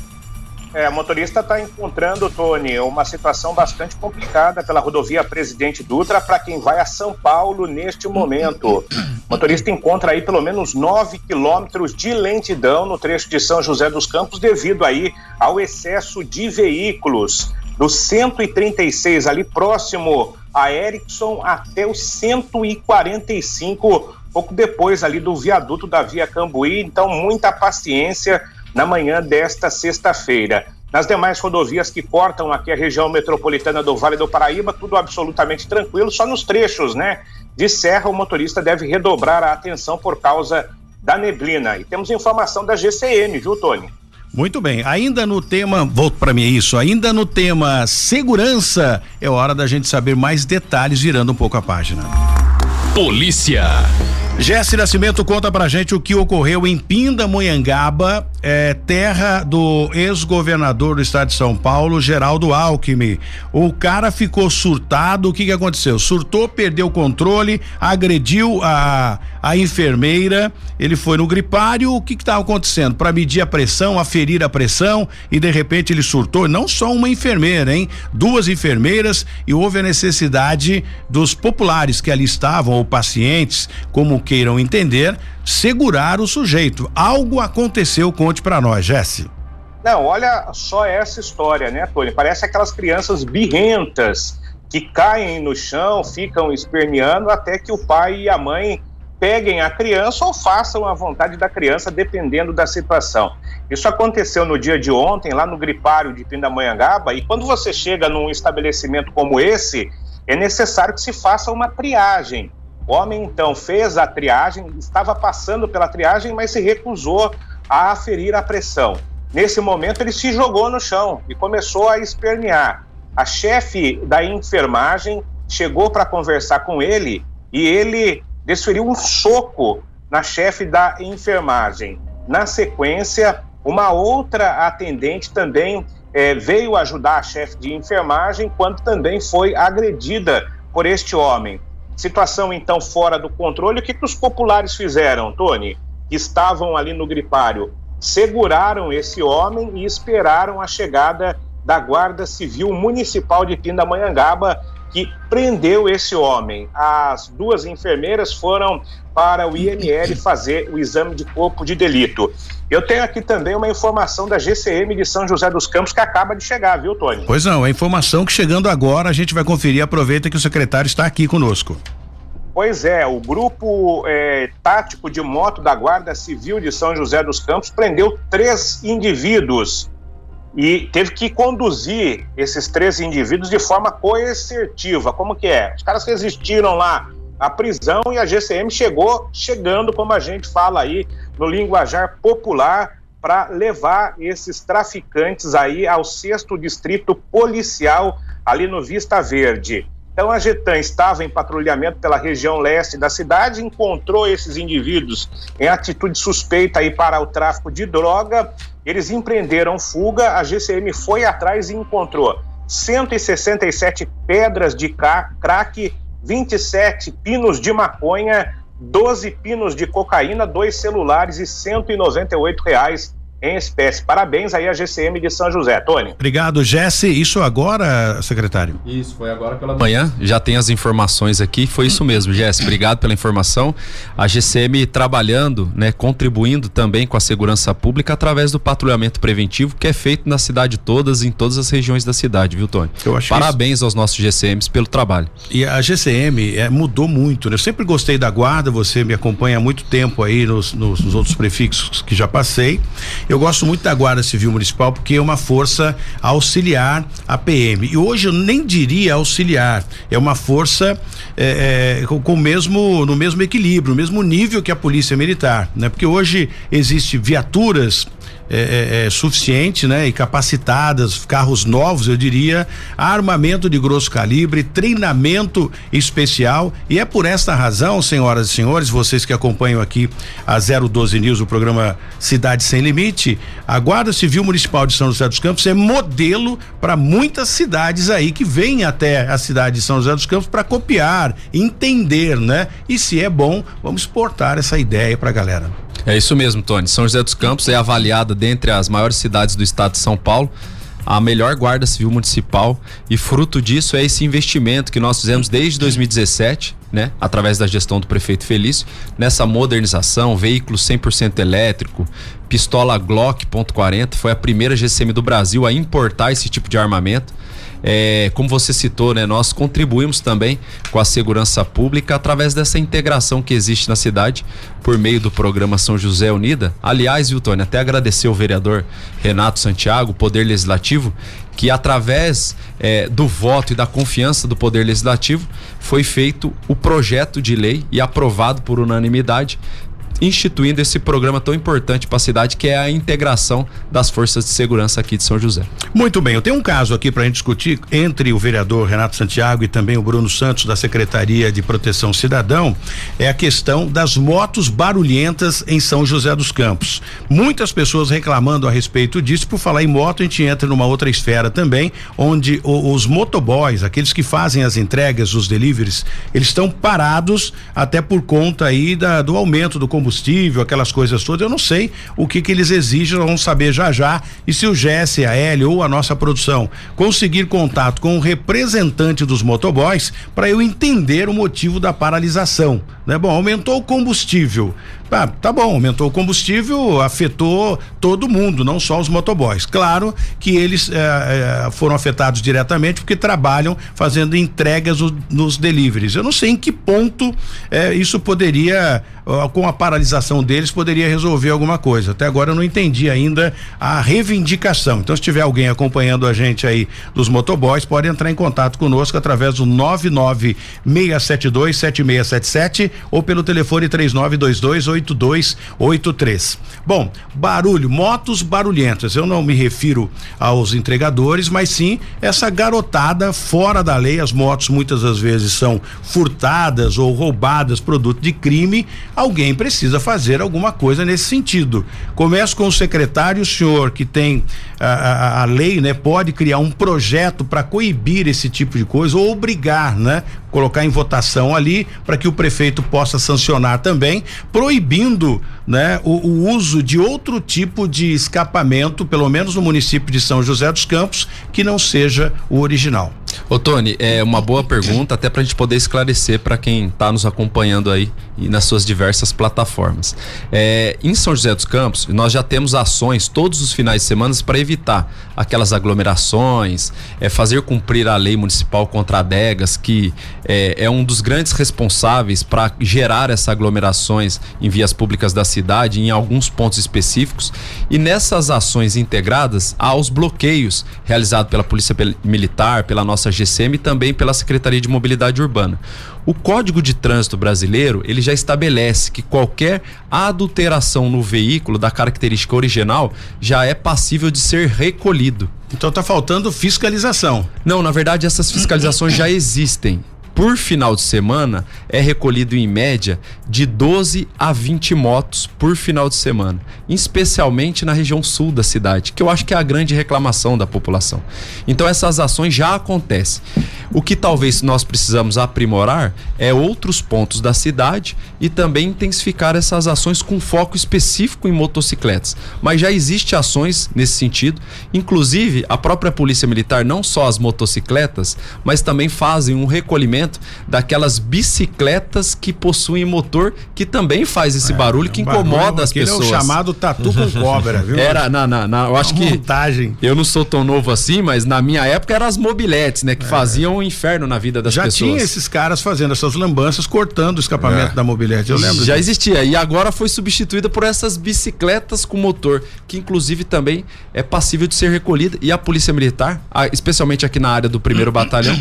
É, o motorista está encontrando, Tony, uma situação bastante complicada pela rodovia Presidente Dutra para quem vai a São Paulo neste momento. O motorista encontra aí pelo menos 9 quilômetros de lentidão no trecho de São José dos Campos devido aí ao excesso de veículos. Do 136 ali próximo a Erickson até o 145, pouco depois ali do viaduto da Via Cambuí. Então, muita paciência na manhã desta sexta-feira. Nas demais rodovias que cortam aqui a região metropolitana do Vale do Paraíba, tudo absolutamente tranquilo, só nos trechos, né? De serra, o motorista deve redobrar a atenção por causa da neblina. E temos informação da GCM, viu, Tony? Muito bem, ainda no tema, volto para mim isso, ainda no tema segurança, é hora da gente saber mais detalhes, virando um pouco a página. Polícia. Jesse Nascimento conta pra gente o que ocorreu em Pindamonhangaba, é, terra do ex-governador do estado de São Paulo, Geraldo Alckmin. O cara ficou surtado, o que que aconteceu? Surtou, perdeu o controle, agrediu a, a enfermeira, ele foi no gripário, o que que tava acontecendo? Para medir a pressão, aferir a pressão e de repente ele surtou, não só uma enfermeira, hein? Duas enfermeiras e houve a necessidade dos populares que ali estavam, ou pacientes, como queiram entender, segurar o sujeito. Algo aconteceu, conte para nós, Jesse. Não, olha só essa história, né, Tony? Parece aquelas crianças birrentas que caem no chão, ficam esperneando até que o pai e a mãe peguem a criança ou façam a vontade da criança, dependendo da situação. Isso aconteceu no dia de ontem, lá no gripário de Pindamonhangaba, e quando você chega num estabelecimento como esse, é necessário que se faça uma triagem. O homem, então, fez a triagem, estava passando pela triagem, mas se recusou a aferir a pressão. Nesse momento, ele se jogou no chão e começou a espernear. A chefe da enfermagem chegou para conversar com ele e ele desferiu um soco na chefe da enfermagem. Na sequência, uma outra atendente também é, veio ajudar a chefe de enfermagem quando também foi agredida por este homem. Situação então fora do controle. O que, que os populares fizeram, Tony? Que estavam ali no gripário, seguraram esse homem e esperaram a chegada da Guarda Civil Municipal de Pindamonhangaba, que prendeu esse homem. As duas enfermeiras foram para o IML fazer o exame de corpo de delito. Eu tenho aqui também uma informação da GCM de São José dos Campos que acaba de chegar, viu, Tony? Pois não, é informação que chegando agora a gente vai conferir. Aproveita que o secretário está aqui conosco. Pois é, o grupo é, tático de moto da Guarda Civil de São José dos Campos prendeu três indivíduos e teve que conduzir esses três indivíduos de forma coercitiva. Como que é? Os caras resistiram lá à prisão e a GCM chegou chegando, como a gente fala aí no linguajar popular, para levar esses traficantes aí ao sexto distrito policial ali no Vista Verde. Então a Getan estava em patrulhamento pela região leste da cidade, encontrou esses indivíduos em atitude suspeita aí para o tráfico de droga. Eles empreenderam fuga, a GCM foi atrás e encontrou 167 pedras de crack, 27 pinos de maconha, 12 pinos de cocaína, dois celulares e 198 reais em espécie. Parabéns aí à GCM de São José, Tony. Obrigado, Jesse. Isso agora, secretário? Isso, foi agora pela manhã. Já tem as informações aqui. Foi isso mesmo, Jesse. Obrigado pela informação. A GCM trabalhando, né, contribuindo também com a segurança pública através do patrulhamento preventivo que é feito na cidade todas, em todas as regiões da cidade, viu, Tony? Eu acho Parabéns isso... aos nossos GCMs pelo trabalho. E a GCM é, mudou muito, né? Eu sempre gostei da guarda, você me acompanha há muito tempo aí nos, nos, nos outros prefixos que já passei. Eu gosto muito da Guarda Civil Municipal porque é uma força auxiliar à PM. E hoje eu nem diria auxiliar, é uma força é, é, com, o mesmo, no mesmo equilíbrio, no mesmo nível que a Polícia Militar, né? Porque hoje existe viaturas é, é, é, suficiente, né? E capacitadas, carros novos, eu diria, armamento de grosso calibre, treinamento especial e é por esta razão, senhoras e senhores, vocês que acompanham aqui a 012 News, o programa Cidade Sem Limite, a Guarda Civil Municipal de São José dos Campos é modelo para muitas cidades aí que vêm até a cidade de São José dos Campos para copiar, entender, né? E se é bom, vamos exportar essa ideia para a galera. É isso mesmo, Tony. São José dos Campos é avaliada dentre as maiores cidades do estado de São Paulo a melhor guarda civil municipal e fruto disso é esse investimento que nós fizemos desde 2017, né, através da gestão do prefeito Felício, nessa modernização, veículo 100% elétrico, pistola Glock .40, foi a primeira GCM do Brasil a importar esse tipo de armamento. É, como você citou, né, nós contribuímos também com a segurança pública através dessa integração que existe na cidade por meio do programa São José Unida. Aliás, viu, Tony, até agradecer o vereador Renato Santiago, Poder Legislativo, que através é, do voto e da confiança do Poder Legislativo foi feito o projeto de lei e aprovado por unanimidade instituindo esse programa tão importante para a cidade, que é a integração das forças de segurança aqui de São José. Muito bem, eu tenho um caso aqui para a gente discutir entre o vereador Renato Santiago e também o Bruno Santos da Secretaria de Proteção Cidadão, é a questão das motos barulhentas em São José dos Campos. Muitas pessoas reclamando a respeito disso, por falar em moto, a gente entra numa outra esfera também, onde os motoboys, aqueles que fazem as entregas, os deliveries, eles estão parados até por conta aí da, do aumento do combustível combustível, aquelas coisas todas. Eu não sei o que que eles exigem, nós vamos saber já já. E se o GSAL ou a nossa produção conseguir contato com o representante dos motoboys para eu entender o motivo da paralisação né? Bom, aumentou o combustível. Ah, tá bom, aumentou o combustível, afetou todo mundo, não só os motoboys. Claro que eles eh, eh, foram afetados diretamente porque trabalham fazendo entregas nos, deliveries. Eu não sei em que ponto eh, isso poderia, com a paralisação deles, poderia resolver alguma coisa. Até agora eu não entendi ainda a reivindicação. Então, se tiver alguém acompanhando a gente aí dos motoboys, pode entrar em contato conosco através do 99672 7677 ou pelo telefone 3922 8283. Bom, barulho, motos barulhentas. Eu não me refiro aos entregadores, mas sim essa garotada fora da lei. As motos muitas das vezes são furtadas ou roubadas, produto de crime. Alguém precisa fazer alguma coisa nesse sentido. Começo com o secretário, o senhor que tem a, a, a lei, né, pode criar um projeto para coibir esse tipo de coisa ou obrigar, né, colocar em votação ali para que o prefeito possa sancionar também, proibindo né, o, o, uso de outro tipo de escapamento, pelo menos no município de São José dos Campos, que não seja o original. Ô Tony, é uma boa pergunta, até para a gente poder esclarecer para quem está nos acompanhando aí e nas suas diversas plataformas. É, em São José dos Campos, nós já temos ações todos os finais de semana para evitar aquelas aglomerações, é, fazer cumprir a lei municipal contra adegas, que é, é um dos grandes responsáveis para gerar essas aglomerações em vias públicas da cidade, em alguns pontos específicos. E nessas ações integradas, há os bloqueios realizados pela Polícia Militar, pela nossa GCM e também pela Secretaria de Mobilidade Urbana. O Código de Trânsito Brasileiro, ele já estabelece que qualquer adulteração no veículo da característica original já é passível de ser recolhido. Então está faltando fiscalização. Não, na verdade essas fiscalizações já existem por final de semana é recolhido em média de 12 a 20 motos por final de semana, especialmente na região sul da cidade, que eu acho que é a grande reclamação da população. Então essas ações já acontecem. O que talvez nós precisamos aprimorar é outros pontos da cidade e também intensificar essas ações com foco específico em motocicletas. Mas já existe ações nesse sentido, inclusive a própria Polícia Militar não só as motocicletas, mas também fazem um recolhimento daquelas bicicletas que possuem motor que também faz esse é, barulho que incomoda barulho, as pessoas. É o chamado tatu com [laughs] cobra, viu? Era na, na, na eu acho que montagem. Eu não sou tão novo assim, mas na minha época eram as mobiletes, né, que é. faziam um inferno na vida das Já pessoas. Já tinha esses caras fazendo essas lambanças cortando o escapamento é. da mobilete, eu lembro. Já disso. existia e agora foi substituída por essas bicicletas com motor, que inclusive também é passível de ser recolhida e a Polícia Militar, especialmente aqui na área do primeiro [clears throat] batalhão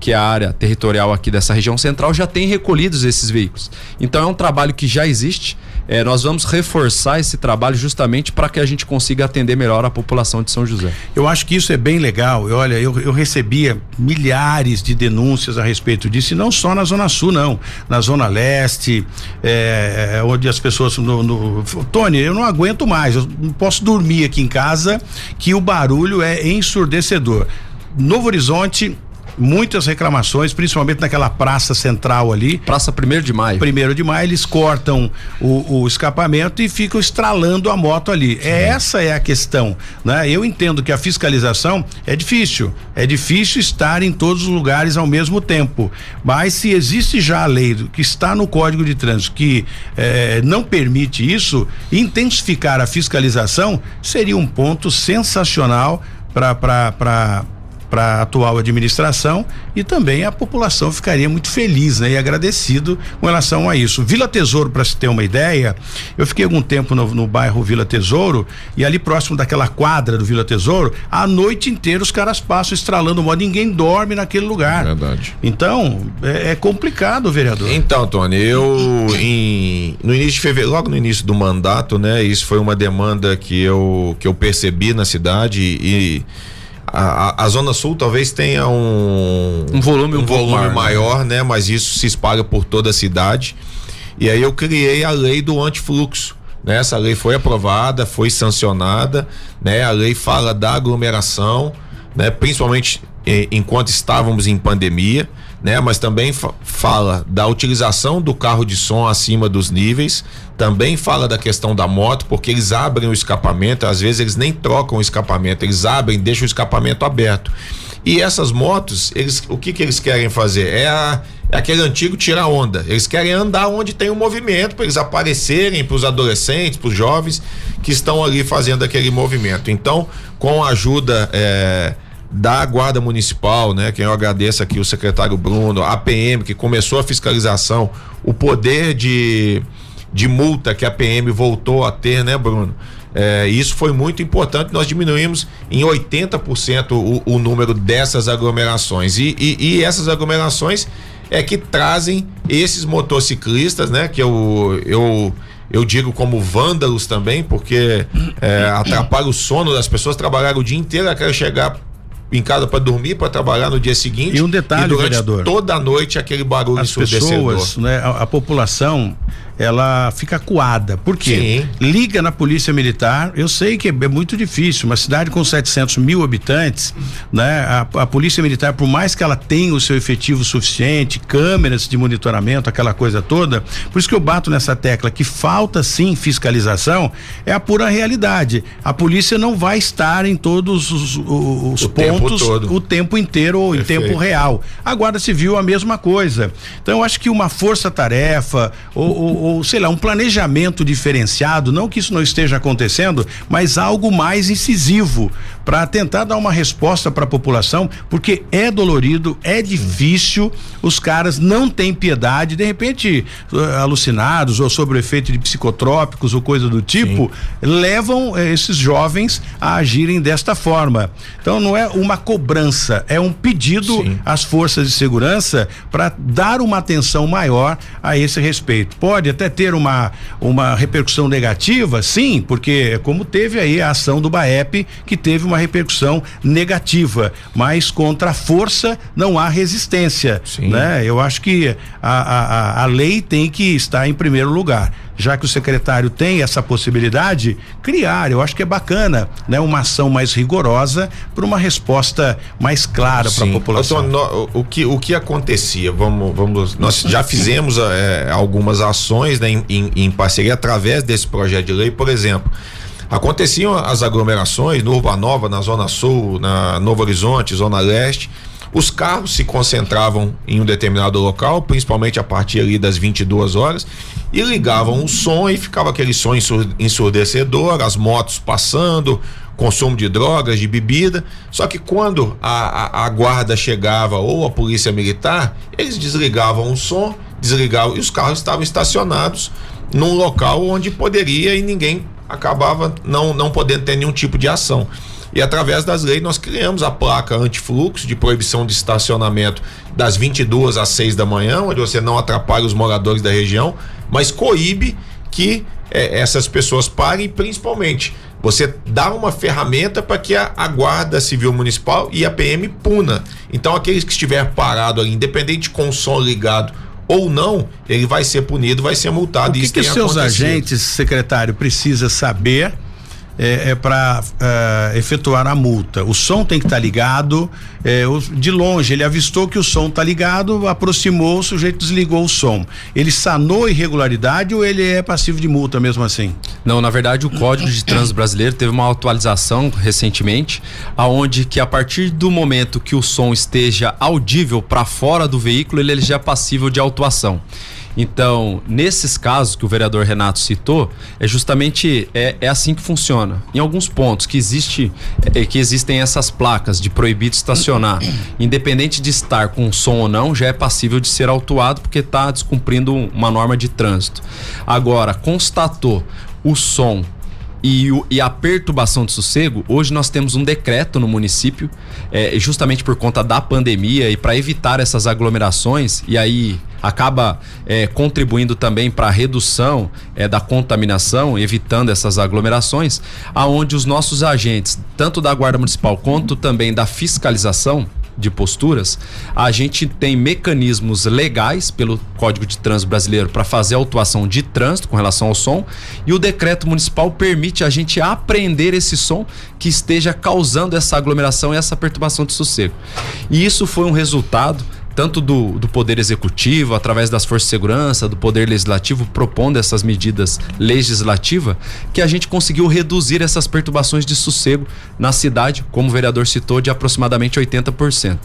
que é a área territorial aqui dessa região central, já tem recolhidos esses veículos. Então é um trabalho que já existe. É, nós vamos reforçar esse trabalho justamente para que a gente consiga atender melhor a população de São José. Eu acho que isso é bem legal. Olha, eu, eu recebia milhares de denúncias a respeito disso, e não só na Zona Sul, não. Na Zona Leste, é, é onde as pessoas. No, no, Tony, eu não aguento mais. Eu não posso dormir aqui em casa que o barulho é ensurdecedor. Novo Horizonte muitas reclamações, principalmente naquela praça central ali. Praça primeiro de maio. Primeiro de maio, eles cortam o, o escapamento e ficam estralando a moto ali. É, essa é a questão, né? Eu entendo que a fiscalização é difícil, é difícil estar em todos os lugares ao mesmo tempo, mas se existe já a lei que está no Código de Trânsito que eh, não permite isso, intensificar a fiscalização seria um ponto sensacional para para a atual administração e também a população ficaria muito feliz né, e agradecido com relação a isso. Vila Tesouro, para se ter uma ideia, eu fiquei algum tempo no, no, bairro Vila Tesouro e ali próximo daquela quadra do Vila Tesouro, a noite inteira os caras passam estralando modo, ninguém dorme naquele lugar. Verdade. Então, é, é complicado, vereador. Então, Tony, eu em, no início de fevereiro, logo no início do mandato, né, isso foi uma demanda que eu, que eu percebi na cidade e a, a, Zona Sul talvez tenha um, um volume, um, um volume maior, maior né? né? Mas isso se espalha por toda a cidade. E aí eu criei a lei do antifluxo. Né? Essa lei foi aprovada, foi sancionada, né? A lei fala da aglomeração, né? Principalmente eh, enquanto estávamos em pandemia, né? Mas também fa fala da utilização do carro de som acima dos níveis, também fala da questão da moto, porque eles abrem o escapamento, às vezes eles nem trocam o escapamento, eles abrem, deixam o escapamento aberto. E essas motos, eles, o que que eles querem fazer? É, a, é aquele antigo tira onda. Eles querem andar onde tem o um movimento para eles aparecerem para os adolescentes, para os jovens que estão ali fazendo aquele movimento. Então, com a ajuda é, da Guarda Municipal, né? Quem eu agradeço aqui o secretário Bruno, a PM que começou a fiscalização, o poder de de multa que a PM voltou a ter, né, Bruno? É, isso foi muito importante. Nós diminuímos em 80% o, o número dessas aglomerações. E, e, e, essas aglomerações é que trazem esses motociclistas, né? Que eu, eu, eu digo como vândalos também, porque é, atrapalha o sono das pessoas, trabalharam o dia inteiro, querem chegar em casa para dormir, para trabalhar no dia seguinte. E um detalhe, e durante vereador, toda a noite aquele barulho As pessoas, né, a, a população ela fica acuada. Por quê? Sim. Liga na polícia militar. Eu sei que é muito difícil. Uma cidade com 700 mil habitantes, né? A, a, polícia militar, por mais que ela tenha o seu efetivo suficiente, câmeras de monitoramento, aquela coisa toda, por isso que eu bato nessa tecla que falta sim fiscalização. É a pura realidade. A polícia não vai estar em todos os, os, o pontos tempo o tempo inteiro ou Perfeito. em tempo real. A Guarda Civil a mesma coisa. Então eu acho que uma força-tarefa ou, ou sei lá, um planejamento diferenciado, não que isso não esteja acontecendo, mas algo mais incisivo para tentar dar uma resposta para a população, porque é dolorido, é difícil, os caras não têm piedade, de repente uh, alucinados ou sob o efeito de psicotrópicos ou coisa do tipo, Sim. levam uh, esses jovens a agirem desta forma. Então não é uma cobrança, é um pedido Sim. às forças de segurança para dar uma atenção maior a esse respeito. Pode até ter uma uma repercussão negativa, sim, porque como teve aí a ação do BAEP que teve uma repercussão negativa, mas contra a força não há resistência, sim. né? Eu acho que a, a, a lei tem que estar em primeiro lugar já que o secretário tem essa possibilidade, criar. Eu acho que é bacana, né? Uma ação mais rigorosa para uma resposta mais clara para a população. Então, o, que, o que acontecia? Vamos, vamos, nós já fizemos é, algumas ações né, em, em, em parceria através desse projeto de lei, por exemplo. Aconteciam as aglomerações no Urbanova, na Zona Sul, na Novo Horizonte, Zona Leste. Os carros se concentravam em um determinado local, principalmente a partir ali das 22 horas, e ligavam o som e ficava aquele som ensurdecedor, as motos passando, consumo de drogas, de bebida. Só que quando a, a, a, guarda chegava ou a polícia militar, eles desligavam o som, desligavam e os carros estavam estacionados num local onde poderia e ninguém acabava não, não podendo ter nenhum tipo de ação. E através das leis nós criamos a placa antifluxo de proibição de estacionamento das 22 às 6 da manhã, onde você não atrapalha os moradores da região, mas coíbe que é, essas pessoas parem, principalmente você dá uma ferramenta para que a, a, Guarda Civil Municipal e a PM puna. Então, aqueles que estiver parado ali, independente com o som ligado ou não, ele vai ser punido, vai ser multado. O que, que seus agentes, secretário, precisa saber é, é para é, efetuar a multa. O som tem que estar tá ligado. É, o, de longe, ele avistou que o som está ligado, aproximou, o sujeito desligou o som. Ele sanou irregularidade ou ele é passivo de multa mesmo assim? Não, na verdade, o Código de Trânsito Brasileiro teve uma atualização recentemente, aonde que a partir do momento que o som esteja audível para fora do veículo, ele, ele já é passível de autuação. Então, nesses casos que o vereador Renato citou, é justamente é, é assim que funciona. Em alguns pontos que existe é, que existem essas placas de proibido estacionar, independente de estar com som ou não, já é passível de ser autuado porque está descumprindo uma norma de trânsito. Agora, constatou o som e, o, e, a perturbação de sossego, hoje nós temos um decreto no município, é, justamente por conta da pandemia e para evitar essas aglomerações, e aí acaba é, contribuindo também para a redução é, da contaminação, evitando essas aglomerações, aonde os nossos agentes, tanto da Guarda Municipal quanto também da fiscalização, de posturas, a gente tem mecanismos legais pelo Código de Trânsito Brasileiro para fazer a autuação de trânsito com relação ao som e o decreto municipal permite a gente apreender esse som que esteja causando essa aglomeração e essa perturbação de sossego. E isso foi um resultado tanto do, do Poder Executivo, através das Forças de Segurança, do Poder Legislativo, propondo essas medidas legislativas, que a gente conseguiu reduzir essas perturbações de sossego na cidade, como o vereador citou, de aproximadamente 80%.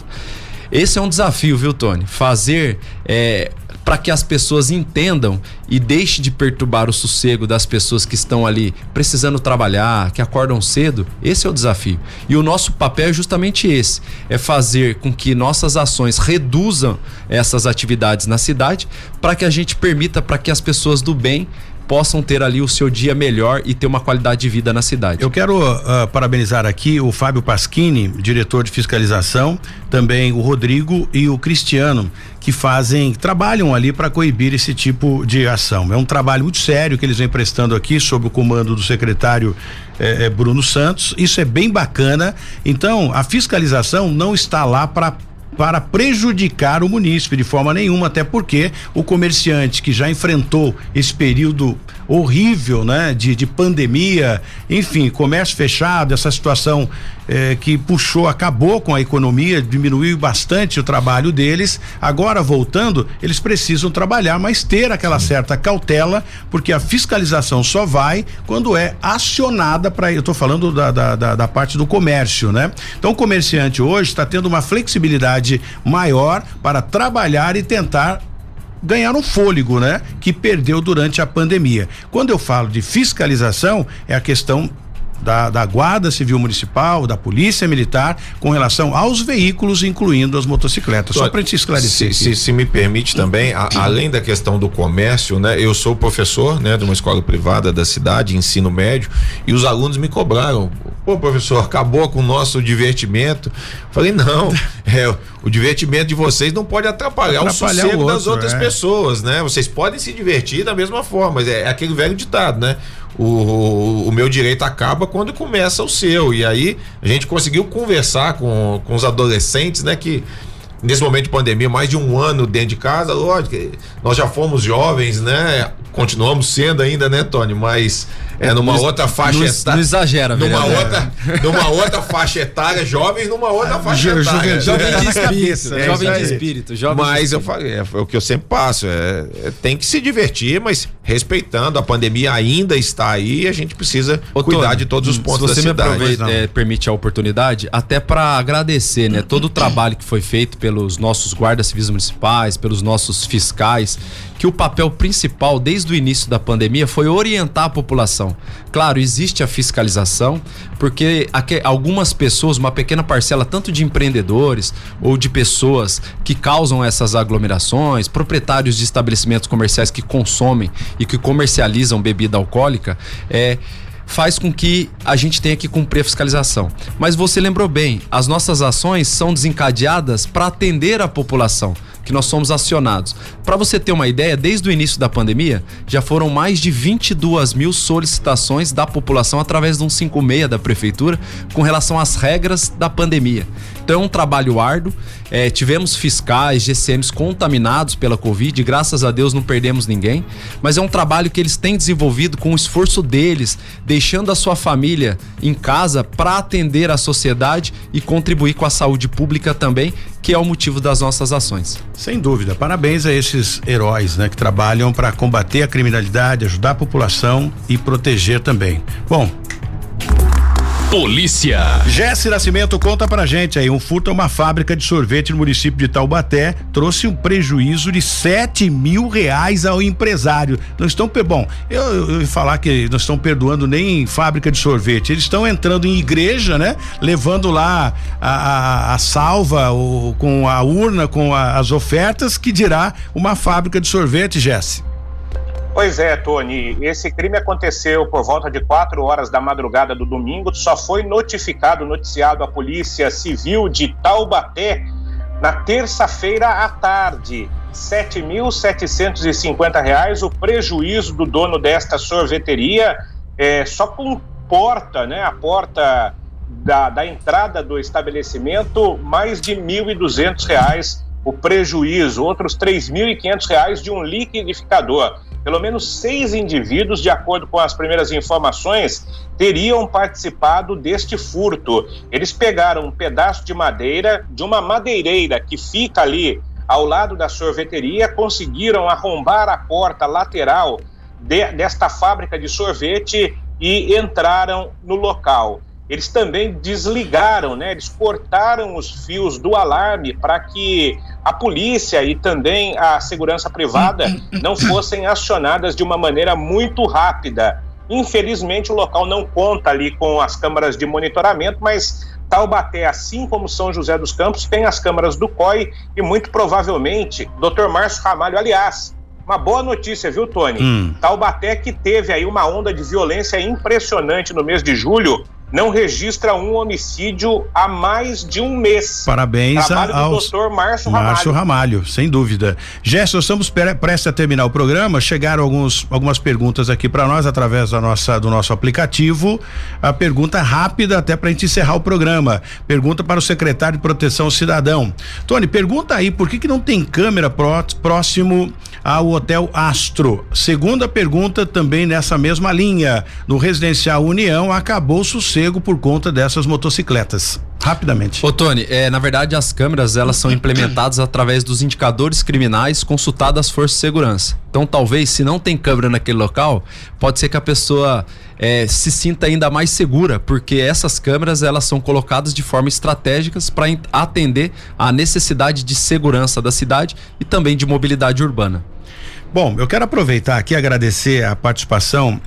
Esse é um desafio, viu, Tony? Fazer é, para que as pessoas entendam e deixe de perturbar o sossego das pessoas que estão ali precisando trabalhar, que acordam cedo. Esse é o desafio. E o nosso papel é justamente esse: é fazer com que nossas ações reduzam essas atividades na cidade, para que a gente permita para que as pessoas do bem possam ter ali o seu dia melhor e ter uma qualidade de vida na cidade. Eu quero uh, parabenizar aqui o Fábio Pasquini, diretor de fiscalização, também o Rodrigo e o Cristiano, que fazem, trabalham ali para coibir esse tipo de ação. É um trabalho muito sério que eles vêm prestando aqui sob o comando do secretário eh, eh Bruno Santos. Isso é bem bacana. Então, a fiscalização não está lá para para prejudicar o munícipe de forma nenhuma, até porque o comerciante que já enfrentou esse período horrível, né, de, de pandemia, enfim, comércio fechado, essa situação eh, que puxou, acabou com a economia, diminuiu bastante o trabalho deles. Agora voltando, eles precisam trabalhar, mas ter aquela Sim. certa cautela, porque a fiscalização só vai quando é acionada para. Eu estou falando da, da, da, da parte do comércio, né? Então o comerciante hoje está tendo uma flexibilidade maior para trabalhar e tentar ganhar um fôlego, né? Que perdeu durante a pandemia. Quando eu falo de fiscalização, é a questão da, da, Guarda Civil Municipal, da Polícia Militar, com relação aos veículos, incluindo as motocicletas. Só para gente esclarecer. Se, se, se, me permite também, a, além da questão do comércio, né? Eu sou professor, né, de uma escola privada da cidade, ensino médio, e os alunos me cobraram. Pô, professor, acabou com o nosso divertimento. Falei, não, [laughs] é, o divertimento de vocês não pode atrapalhar, atrapalhar o sossego o outro, das outras é. pessoas, né? Vocês podem se divertir da mesma forma, mas é, é aquele velho ditado, né? o, o meu direito acaba quando começa o seu. E aí a gente conseguiu conversar com, com os adolescentes, né? Que nesse momento de pandemia, mais de um ano dentro de casa, lógico, nós já fomos jovens, né? Continuamos sendo ainda, né, Tony? Mas é numa outra faixa etária. Não exagera, numa outra, numa outra faixa etária, jovens numa outra faixa etária. Jovem de espírito, é jovem de espírito. Jovem mas de eu falei, é, o que eu sempre passo, é, é, tem que se divertir, mas respeitando, a pandemia ainda está aí, a gente precisa Ô, cuidar Tony, de todos os pontos se você da cidade. Me aproveita, é, permite a oportunidade, até para agradecer, né, todo o trabalho que foi feito pelos nossos guardas civis municipais, pelos nossos fiscais, que o papel principal desde o início da pandemia foi orientar a população. Claro, existe a fiscalização, porque algumas pessoas, uma pequena parcela, tanto de empreendedores ou de pessoas que causam essas aglomerações, proprietários de estabelecimentos comerciais que consomem e que comercializam bebida alcoólica, é faz com que a gente tenha que cumprir a fiscalização. Mas você lembrou bem, as nossas ações são desencadeadas para atender a população que nós somos acionados. Para você ter uma ideia, desde o início da pandemia, já foram mais de 22 mil solicitações da população através de um 56 da prefeitura com relação às regras da pandemia. Então é um trabalho árduo. É, tivemos fiscais, GCMs contaminados pela Covid, graças a Deus não perdemos ninguém, mas é um trabalho que eles têm desenvolvido com o esforço deles, deixando a sua família em casa para atender a sociedade e contribuir com a saúde pública também, que é o motivo das nossas ações. Sem dúvida. Parabéns a esses heróis, né, que trabalham para combater a criminalidade, ajudar a população e proteger também. Bom, Polícia. Jesse Nascimento conta pra gente aí, um furto a uma fábrica de sorvete no município de Taubaté trouxe um prejuízo de sete mil reais ao empresário. Não estão, bom, eu, eu ia falar que não estão perdoando nem fábrica de sorvete, eles estão entrando em igreja, né? Levando lá a, a, a salva com a urna, com a, as ofertas, que dirá uma fábrica de sorvete, Jesse. Pois é, Tony. Esse crime aconteceu por volta de 4 horas da madrugada do domingo. Só foi notificado, noticiado a Polícia Civil de Taubaté na terça-feira à tarde. R$ 7.750 o prejuízo do dono desta sorveteria, é, só com porta, né? A porta da, da entrada do estabelecimento, mais de R$ 1.200 o prejuízo, outros R$ 3.500 de um liquidificador. Pelo menos seis indivíduos, de acordo com as primeiras informações, teriam participado deste furto. Eles pegaram um pedaço de madeira de uma madeireira que fica ali ao lado da sorveteria, conseguiram arrombar a porta lateral de, desta fábrica de sorvete e entraram no local. Eles também desligaram, né? Eles cortaram os fios do alarme para que a polícia e também a segurança privada não fossem acionadas de uma maneira muito rápida. Infelizmente, o local não conta ali com as câmaras de monitoramento, mas Taubaté, assim como São José dos Campos, tem as câmaras do COI e muito provavelmente Dr. Márcio Ramalho, aliás, uma boa notícia, viu, Tony? Hum. Taubaté que teve aí uma onda de violência impressionante no mês de julho, não registra um homicídio há mais de um mês. Parabéns Trabalho ao doutor Márcio Ramalho. Márcio Ramalho, sem dúvida. Gerson, estamos prestes a terminar o programa. Chegaram alguns, algumas perguntas aqui para nós através da nossa, do nosso aplicativo. A pergunta rápida até para a gente encerrar o programa. Pergunta para o secretário de Proteção Cidadão. Tony, pergunta aí por que, que não tem câmera pró, próximo ao Hotel Astro. Segunda pergunta também nessa mesma linha. No Residencial União acabou o sossego por conta dessas motocicletas. Rapidamente. Ô Tony, é, na verdade as câmeras elas são implementadas através dos indicadores criminais consultados às forças de segurança. Então talvez se não tem câmera naquele local, pode ser que a pessoa é, se sinta ainda mais segura, porque essas câmeras elas são colocadas de forma estratégicas para atender à necessidade de segurança da cidade e também de mobilidade urbana. Bom, eu quero aproveitar aqui e agradecer a participação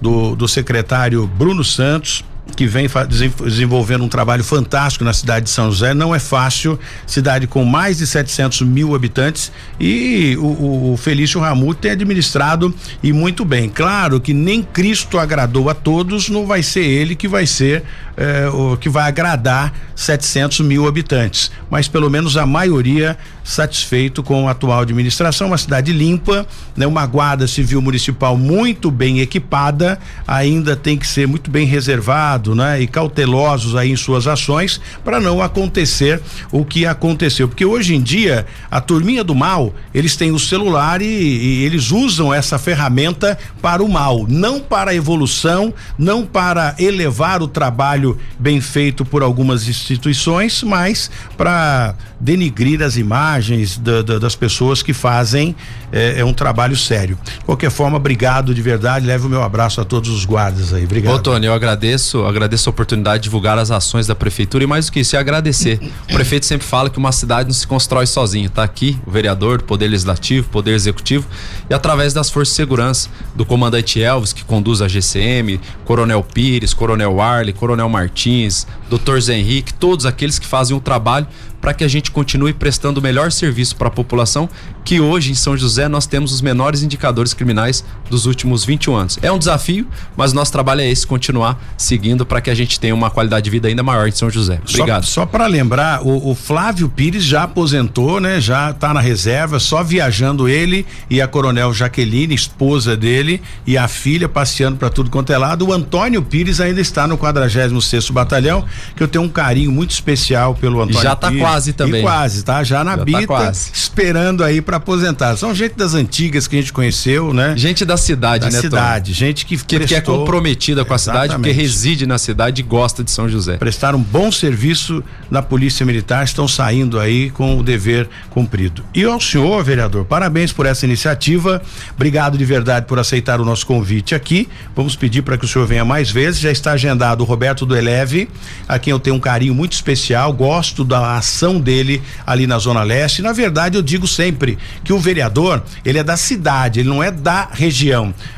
do, do secretário Bruno Santos, que vem desenvolvendo um trabalho fantástico na cidade de São José. Não é fácil, cidade com mais de 700 mil habitantes e o, o Felício Ramute tem administrado e muito bem. Claro que nem Cristo agradou a todos, não vai ser ele que vai ser eh, o que vai agradar 700 mil habitantes, mas pelo menos a maioria satisfeito com a atual administração, uma cidade limpa, né? Uma guarda civil municipal muito bem equipada, ainda tem que ser muito bem reservado, né? E cautelosos aí em suas ações para não acontecer o que aconteceu, porque hoje em dia a turminha do mal, eles têm o celular e, e eles usam essa ferramenta para o mal, não para a evolução, não para elevar o trabalho bem feito por algumas instituições, mas para denigrir as imagens da, da, das pessoas que fazem é, é, um trabalho sério. De qualquer forma, obrigado de verdade. Leve o meu abraço a todos os guardas aí. Obrigado. Ô, Tony, eu agradeço, agradeço a oportunidade de divulgar as ações da prefeitura e mais do que isso, é agradecer. O prefeito sempre fala que uma cidade não se constrói sozinho. Tá aqui o vereador, poder legislativo, poder executivo e através das forças de segurança, do comandante Elvis, que conduz a GCM, Coronel Pires, Coronel Arley, Coronel Martins, Dr. Zé Henrique, todos aqueles que fazem o trabalho para que a gente continue prestando o melhor serviço para a população, que hoje em São José nós temos os menores indicadores criminais dos últimos 21 anos. É um desafio, mas nosso trabalho é esse, continuar seguindo para que a gente tenha uma qualidade de vida ainda maior em São José. Obrigado. Só, só para lembrar, o, o, Flávio Pires já aposentou, né? Já está na reserva, só viajando ele e a Coronel Jaqueline, esposa dele, e a filha passeando para tudo quanto é lado. O Antônio Pires ainda está no 46º Batalhão, que eu tenho um carinho muito especial pelo Antônio já tá Pires. quase também. E quase, tá? Já na já tá bita, tá esperando aí para aposentar. São gente das antigas que a gente conheceu, né? Gente da cidade, da né, cidade, Tom? gente que, que, que, é comprometida com a cidade, porque reside na cidade e gosta de São José. Prestaram um bom serviço na Polícia Militar, estão saindo aí com o dever cumprido. E ao senhor, vereador, parabéns por essa iniciativa. Obrigado de verdade por aceitar o nosso convite aqui. Vamos pedir para que o senhor venha mais vezes. Já está agendado o Roberto do Eleve, a quem eu tenho um carinho muito especial, gosto da ação dele ali na Zona Leste. Na verdade, eu digo sempre que o vereador, ele é da cidade, ele não é da região.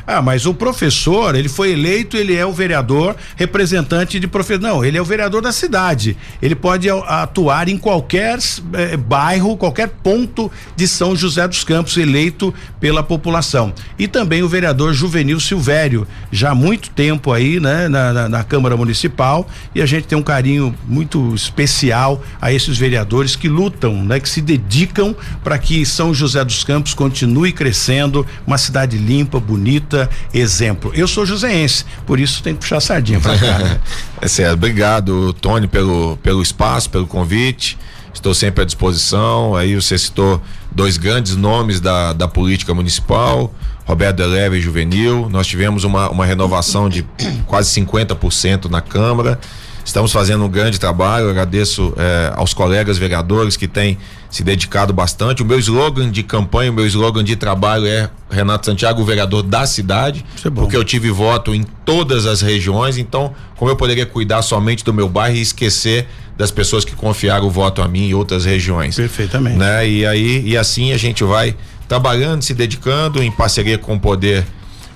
Ah, mas o professor, ele foi eleito, ele é o vereador representante de professor. Não, ele é o vereador da cidade. Ele pode atuar em qualquer eh, bairro, qualquer ponto de São José dos Campos, eleito pela população. E também o vereador Juvenil Silvério, já há muito tempo aí, né, na, na, na Câmara Municipal, e a gente tem um carinho muito especial a esses vereadores que lutam, né, que se dedicam para que São José dos Campos continue crescendo, uma cidade limpa, bonita, exemplo. Eu sou joseense, por isso tem que puxar a sardinha pra cá. [laughs] é certo. Obrigado, Tony, pelo, pelo espaço, pelo convite. Estou sempre à disposição. Aí você citou dois grandes nomes da, da política municipal, Roberto Eleve e Juvenil. Nós tivemos uma, uma renovação de quase 50% na Câmara. Estamos fazendo um grande trabalho. Eu agradeço é, aos colegas vereadores que têm se dedicado bastante. O meu slogan de campanha, o meu slogan de trabalho é Renato Santiago, o vereador da cidade, é porque eu tive voto em todas as regiões. Então, como eu poderia cuidar somente do meu bairro e esquecer das pessoas que confiaram o voto a mim em outras regiões? Perfeitamente. Né? E aí e assim a gente vai trabalhando, se dedicando em parceria com o poder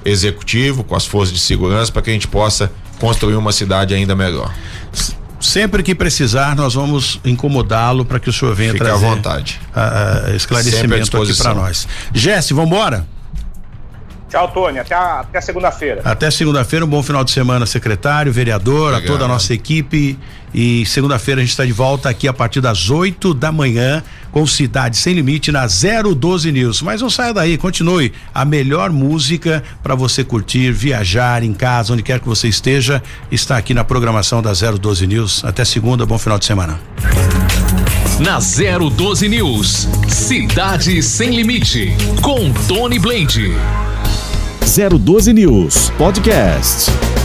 executivo, com as forças de segurança, para que a gente possa construir uma cidade ainda melhor. Sempre que precisar, nós vamos incomodá-lo para que o senhor venha Fique à trazer vontade. ah, ah, à esclarecimento aqui para nós. Jesse, vamos embora? Tchau, Tony. Até, a- até segunda-feira. Até segunda-feira, um bom final de semana, secretário, vereador, a Obrigado. toda a nossa equipe. E segunda-feira a gente está de volta aqui a partir das 8 da manhã com Cidade Sem Limite na 012 News. Mas não saia daí, continue. A melhor música para você curtir, viajar em casa, onde quer que você esteja, está aqui na programação da 012 News. Até segunda, bom final de semana. Na 012 News, Cidade Sem Limite, com Tony Blade. 012 News Podcast.